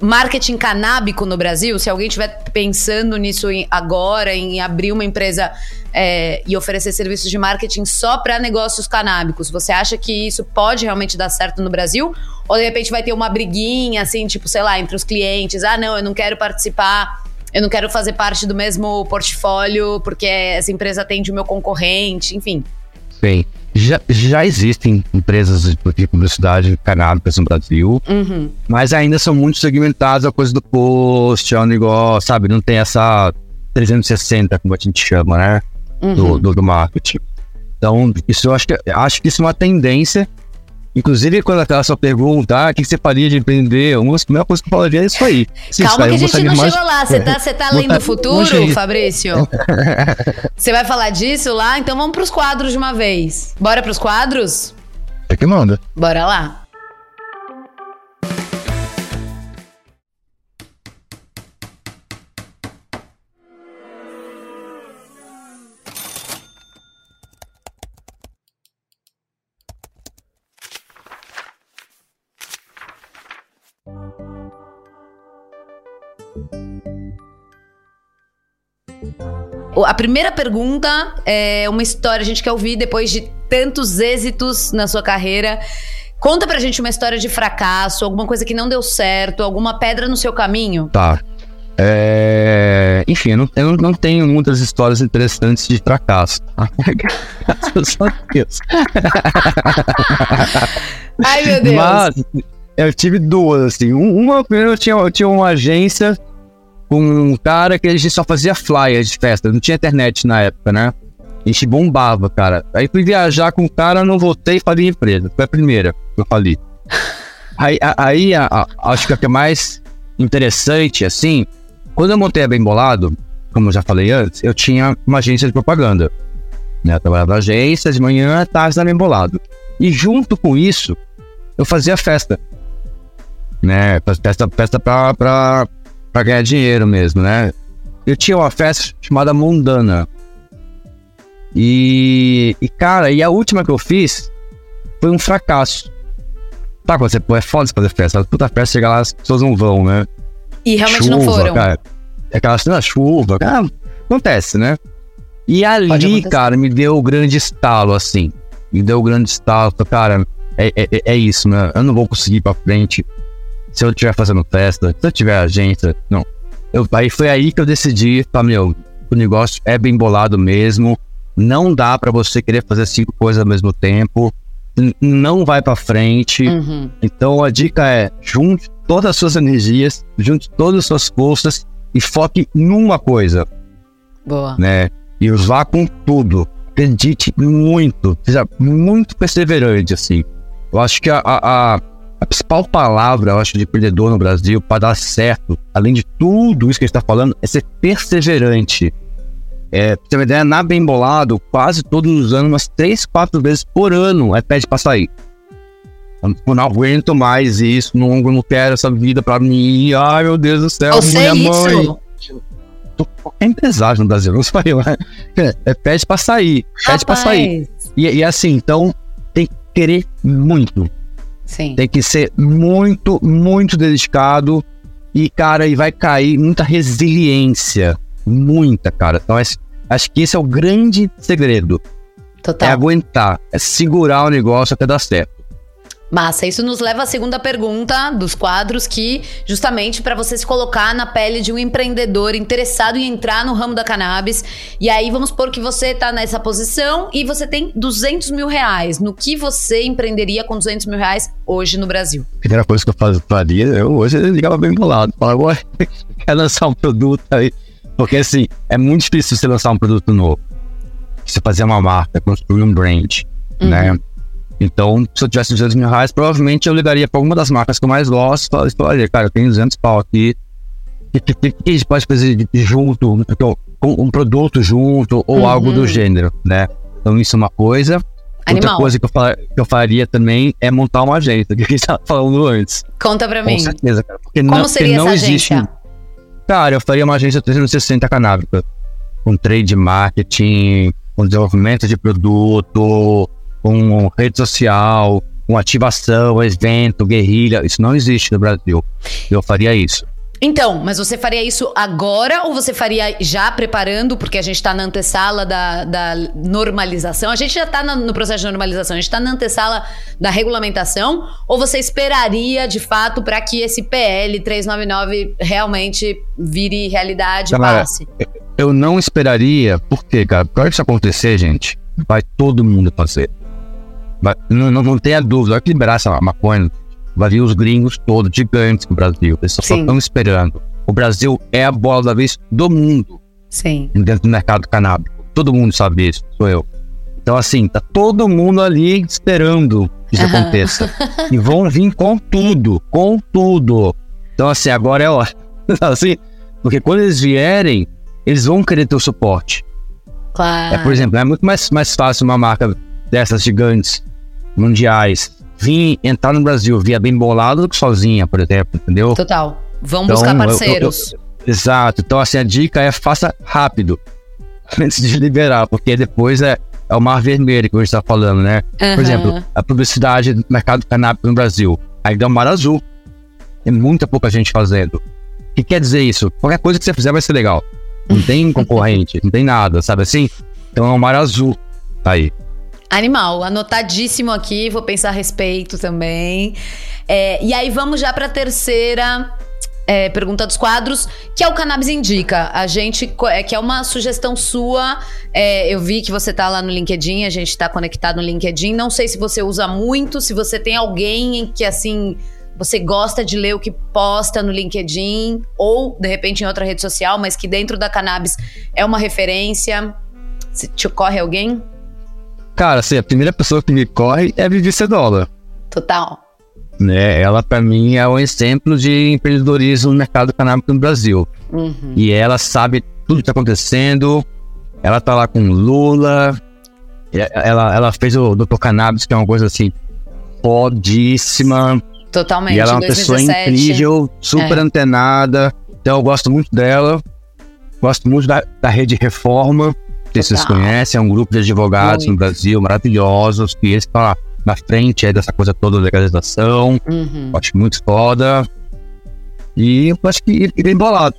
marketing canábico no Brasil? Se alguém estiver pensando nisso agora, em abrir uma empresa é, e oferecer serviços de marketing só para negócios canábicos, você acha que isso pode realmente dar certo no Brasil? Ou de repente vai ter uma briguinha, assim, tipo, sei lá, entre os clientes? Ah, não, eu não quero participar eu não quero fazer parte do mesmo portfólio porque essa empresa atende o meu concorrente, enfim. Bem, já, já existem empresas de de publicidade canábicas no Brasil, Uhum. mas ainda são muito segmentadas a coisa do post, é um negócio, sabe? Não tem essa 360, como a gente chama, né? Do, Uhum. do, do marketing. Então, isso eu acho que, acho que isso é uma tendência. Inclusive, quando aquela sua pergunta, ah, o que você faria de empreender? Uma das primeiras coisas que eu falaria é isso aí. Sim, Calma cara, que a gente não mais- chegou lá. Você tá, você tá lendo o futuro, Fabrício? Você vai falar disso lá? Então vamos pros quadros de uma vez. Bora pros quadros? É que manda. Bora lá. A primeira pergunta é uma história, a gente quer ouvir depois de tantos êxitos na sua carreira. Conta pra gente uma história de fracasso, alguma coisa que não deu certo, alguma pedra no seu caminho. Tá. É, Enfim, eu não, eu não tenho muitas histórias interessantes de fracasso. Graças a Deus. Ai, meu Deus. Mas eu tive duas, assim. Um- Uma, primeiro eu tinha, eu tinha uma agência com um cara que a gente só fazia flyers de festa. Não tinha internet na época, né? A gente bombava, cara. Aí fui viajar com o cara, não voltei e falei empresa. Foi a primeira que eu falei. Aí, a- aí a- a- acho que a que é mais interessante, assim, quando eu montei a Bem Bolado, como eu já falei antes, eu tinha uma agência de propaganda. Né? Eu trabalhava na agência de manhã, tarde na Bem Bolado. E junto com isso, eu fazia festa. Né? Festa, festa pra, pra, pra ganhar dinheiro mesmo, né? Eu tinha uma festa chamada Mundana. E, e, cara, e a última que eu fiz foi um fracasso. Tá, quando você é foda fazer festa. Puta festa, chega lá, as pessoas não vão, né? E realmente não Chuva, foram. Cara, é aquela cena chuva, cara, acontece, né? E ali, cara, me deu o grande estalo, assim. Me deu o grande estalo. Cara, é, é, é isso, né? Eu não vou conseguir ir pra frente se eu estiver fazendo festa, se eu tiver agência. Não. Eu, aí foi aí que eu decidi, tá, meu, o negócio é bem bolado mesmo. Não dá pra você querer fazer cinco coisas ao mesmo tempo. Não vai pra frente. Uhum. Então a dica é: junte todas as suas energias, junte todas as suas forças e foque numa coisa, Boa. né? E vá com tudo. Acredite muito, seja muito perseverante, assim. Eu acho que a, a, a- a principal palavra, eu acho, de empreendedor no Brasil para dar certo, além de tudo isso que a gente está falando, é ser perseverante. É, pra você ter uma ideia, na Bem Bolado, quase todos os anos, umas três, quatro vezes por ano, é pede pra sair. Eu não aguento mais isso, não, não quero essa vida pra mim. Ai, meu Deus do céu, Você é minha mãe. isso? É empresário no Brasil, não sou eu, né? É, pede pra sair, pede pra sair. E, e assim, então, tem que querer muito. Sim. Tem que ser muito, muito dedicado. E, cara, e vai cair muita resiliência. Muita, cara. Então, esse- acho que esse é o grande segredo. É Total. aguentar, é segurar o negócio até dar certo. Massa, isso nos leva à segunda pergunta dos quadros, que justamente para você se colocar na pele de um empreendedor interessado em entrar no ramo da cannabis. E aí vamos supor que você tá nessa posição e você tem 200 mil reais. No que você empreenderia com 200 mil reais hoje no Brasil? Primeira coisa que eu faria, eu hoje eu ligava bem bolado. Falava, "Ué, quer lançar um produto aí. Porque assim, é muito difícil você lançar um produto novo. Você fazer uma marca, construir um brand, né? Então, se eu tivesse 200 mil reais, provavelmente eu ligaria para alguma das marcas que eu mais gosto e falaria, cara, eu tenho 200 pau aqui. O que, que, que a gente pode fazer junto, um, um produto junto ou Uhum. algo do gênero, né? Então, isso é uma coisa. Outra Animal. coisa que eu, que eu faria também é montar uma agência, que a gente estava falando antes. Conta pra mim. Com certeza, cara. Porque Como não, porque seria não essa existe. agência? Cara, eu faria uma agência 360 canábica. Com trade marketing, com desenvolvimento de produto, com rede social, com ativação, evento, guerrilha. Isso não existe no Brasil. Eu faria isso. Então, mas você faria isso agora ou você faria já preparando, porque a gente tá na antessala da, da normalização? A gente já tá na- no processo de normalização, a gente tá na antessala da regulamentação? Ou você esperaria, de fato, para que esse PL 399 realmente vire realidade e passe? Eu não esperaria, por quê, cara? Para isso acontecer, gente, vai todo mundo fazer. Não, não, não tenha dúvida, vai que liberar essa maconha, vai vir os gringos todos, gigantes no Brasil. Eles só estão esperando. O Brasil é a bola da vez do mundo Sim. dentro do mercado canábico. Todo mundo sabe isso, sou eu. Então, assim, tá todo mundo ali esperando que isso Aham. aconteça. E vão vir com tudo, com tudo. Então, assim, agora é hora. assim, porque quando eles vierem, eles vão querer ter o suporte. Claro. É, por exemplo, é muito mais, mais fácil uma marca dessas gigantes mundiais vir entrar no Brasil via bem bolado do que sozinha, por exemplo, entendeu? Total. Vão Então, buscar eu- eu- parceiros. eu- exato. Então, assim, a dica é faça rápido antes de liberar, porque depois é, é o mar vermelho que a gente está falando, né? Por exemplo, a publicidade do mercado canábico no Brasil. Ainda é o mar azul. Tem muita pouca gente fazendo. O que quer dizer isso? Qualquer coisa que você fizer vai ser legal. Não tem concorrente, não tem nada, sabe assim? Então é o mar azul. Tá aí. Animal, anotadíssimo aqui, vou pensar a respeito também. É, e aí vamos já para a terceira é, pergunta dos quadros, que é o Cannabis Indica. A gente, é, que é uma sugestão sua. é, eu vi que você tá lá no LinkedIn, a gente tá conectado no LinkedIn. Não sei se você usa muito, se você tem alguém que assim. Você gosta de ler o que posta no LinkedIn ou de repente em outra rede social, mas que dentro da cannabis é uma referência. Se te ocorre alguém? Cara, assim, a primeira pessoa que me corre é a Vivi Cedola. Total. Né? Ela, pra mim, é um exemplo de empreendedorismo no mercado canábico no Brasil. Uhum. E ela sabe tudo que tá acontecendo. Ela tá lá com o Lula. Ela, ela fez o Dr. Cannabis, que é uma coisa assim, fodíssima. Totalmente. E ela é uma 2017. pessoa incrível, super É. antenada. Então eu gosto muito dela. Gosto muito da, da Rede Reforma. Se vocês conhecem, é um grupo de advogados Muito. no Brasil maravilhosos, que eles estão lá na frente dessa coisa toda da legalização. Uhum. Acho muito foda. E eu acho que ele é embolado.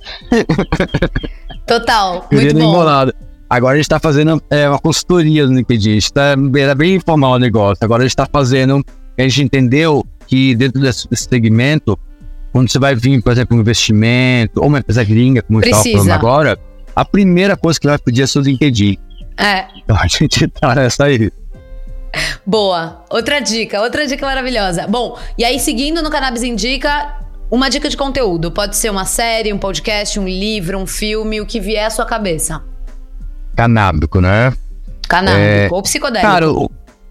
Total. Muito é bom. embolado. Agora a gente tá fazendo é, uma consultoria no LinkedIn. A gente tá, era bem informal o negócio. Agora a gente tá fazendo. A gente entendeu que dentro desse, desse segmento, quando você vai vir, por exemplo, um investimento, ou uma empresa gringa, como estava Precisa. falando agora, a primeira coisa que vai pedir é seu LinkedIn. É. Então a gente tá nessa aí. Boa. Outra dica, outra dica maravilhosa. Bom, e aí seguindo no Cannabis Indica, uma dica de conteúdo. Pode ser uma série, um podcast, um livro, um filme, o que vier à sua cabeça. Canábico, né? Canábico É, ou psicodélico. Cara,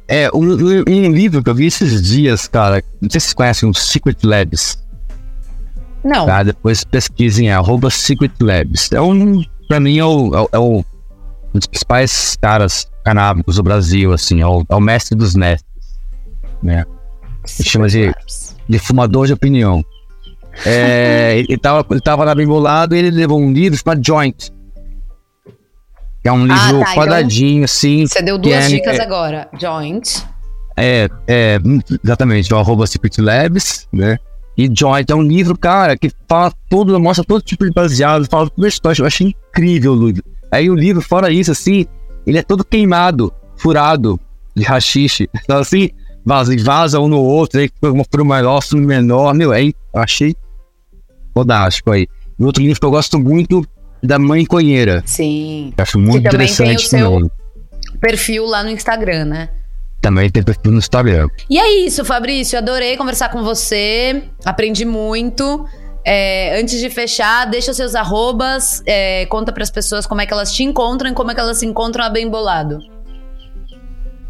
é um, um- um livro que eu vi esses dias, cara. Não sei se vocês conhecem o Secret Labs. Não. Tá? Depois pesquisem, é arroba Secret Labs. É um, pra mim, é, o, é, o- é o- um dos principais caras canábicos do Brasil, assim, é o, é o mestre dos mestres, né? Ele chama de, de fumador de opinião. É, ele, ele tava, ele tava lá bem bolado e ele levou um livro chamado Joint. Que é um Ah, livro tá, então quadradinho, assim. Você deu duas é- dicas é- agora. Joint. é, é, exatamente, o arroba Secret Labs, né? E Joint é um livro, cara, que fala tudo, mostra todo tipo de baseado, fala toda a história. Eu achei incrível o livro. Aí o livro, fora isso, assim, ele é todo queimado, furado de rachixe. Então, assim, vaza, vaza um no outro, aí por maior, um menor, meu, aí eu achei fodástico aí. E outro livro que eu gosto muito da Mãe Conheira. Sim. Eu acho muito que também interessante tem o seu também. perfil lá no Instagram, né? Também tem perfil no Instagram. E é isso, Fabrício. Adorei conversar com você. Aprendi muito. É, antes de fechar, deixa os seus arrobas, é, conta para as pessoas como é que elas te encontram e como é que elas se encontram a Bem Bolado.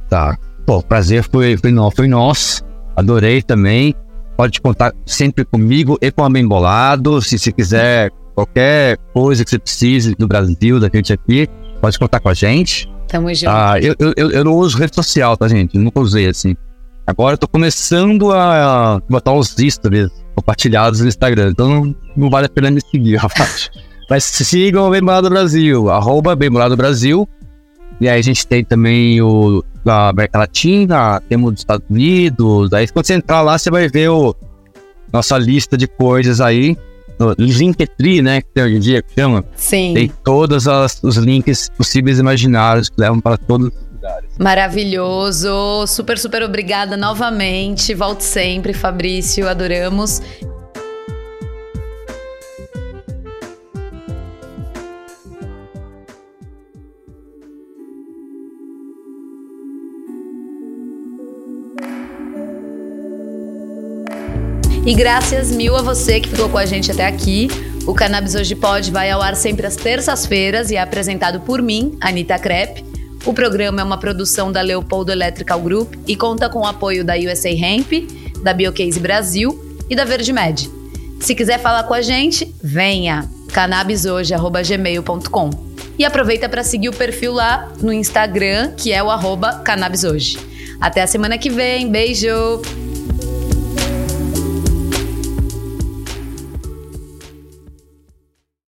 Tá. Pô, prazer foi, foi, foi nosso. Adorei também. Pode contar sempre comigo e com a Bem Bolado. Se você quiser qualquer coisa que você precise do Brasil, da gente aqui, pode contar com a gente. Tamo junto. Ah, eu, eu, eu- não uso rede social, tá, gente? Eu nunca usei assim. Agora eu tô começando a botar os stories compartilhados no Instagram. Então não, não vale a pena me seguir, rapaz. Mas sigam o Bem Bolado Brasil, arroba Bem Bolado Brasil. E aí a gente tem também o da América Latina, temos dos Estados Unidos. Aí quando você entrar lá, você vai ver o, nossa lista de coisas aí. No Linktree, né? Que tem hoje em dia, que chama. Sim. Tem todos os links possíveis e imaginários que levam para todos os lugares. Maravilhoso. Super, super obrigada novamente. Volte sempre, Fabrício. Adoramos. E graças mil a você que ficou com a gente até aqui. O Cannabis Hoje Pode vai ao ar sempre às terças-feiras e é apresentado por mim, Anitta Crepe. O programa é uma produção da Leopoldo Electrical Group e conta com o apoio da USA Hemp, da Biocase Brasil e da Verde Med. Se quiser falar com a gente, venha cannabishoje@gmail.com. E aproveita para seguir o perfil lá no Instagram, que é o arroba cannabishoje. Até a semana que vem. Beijo!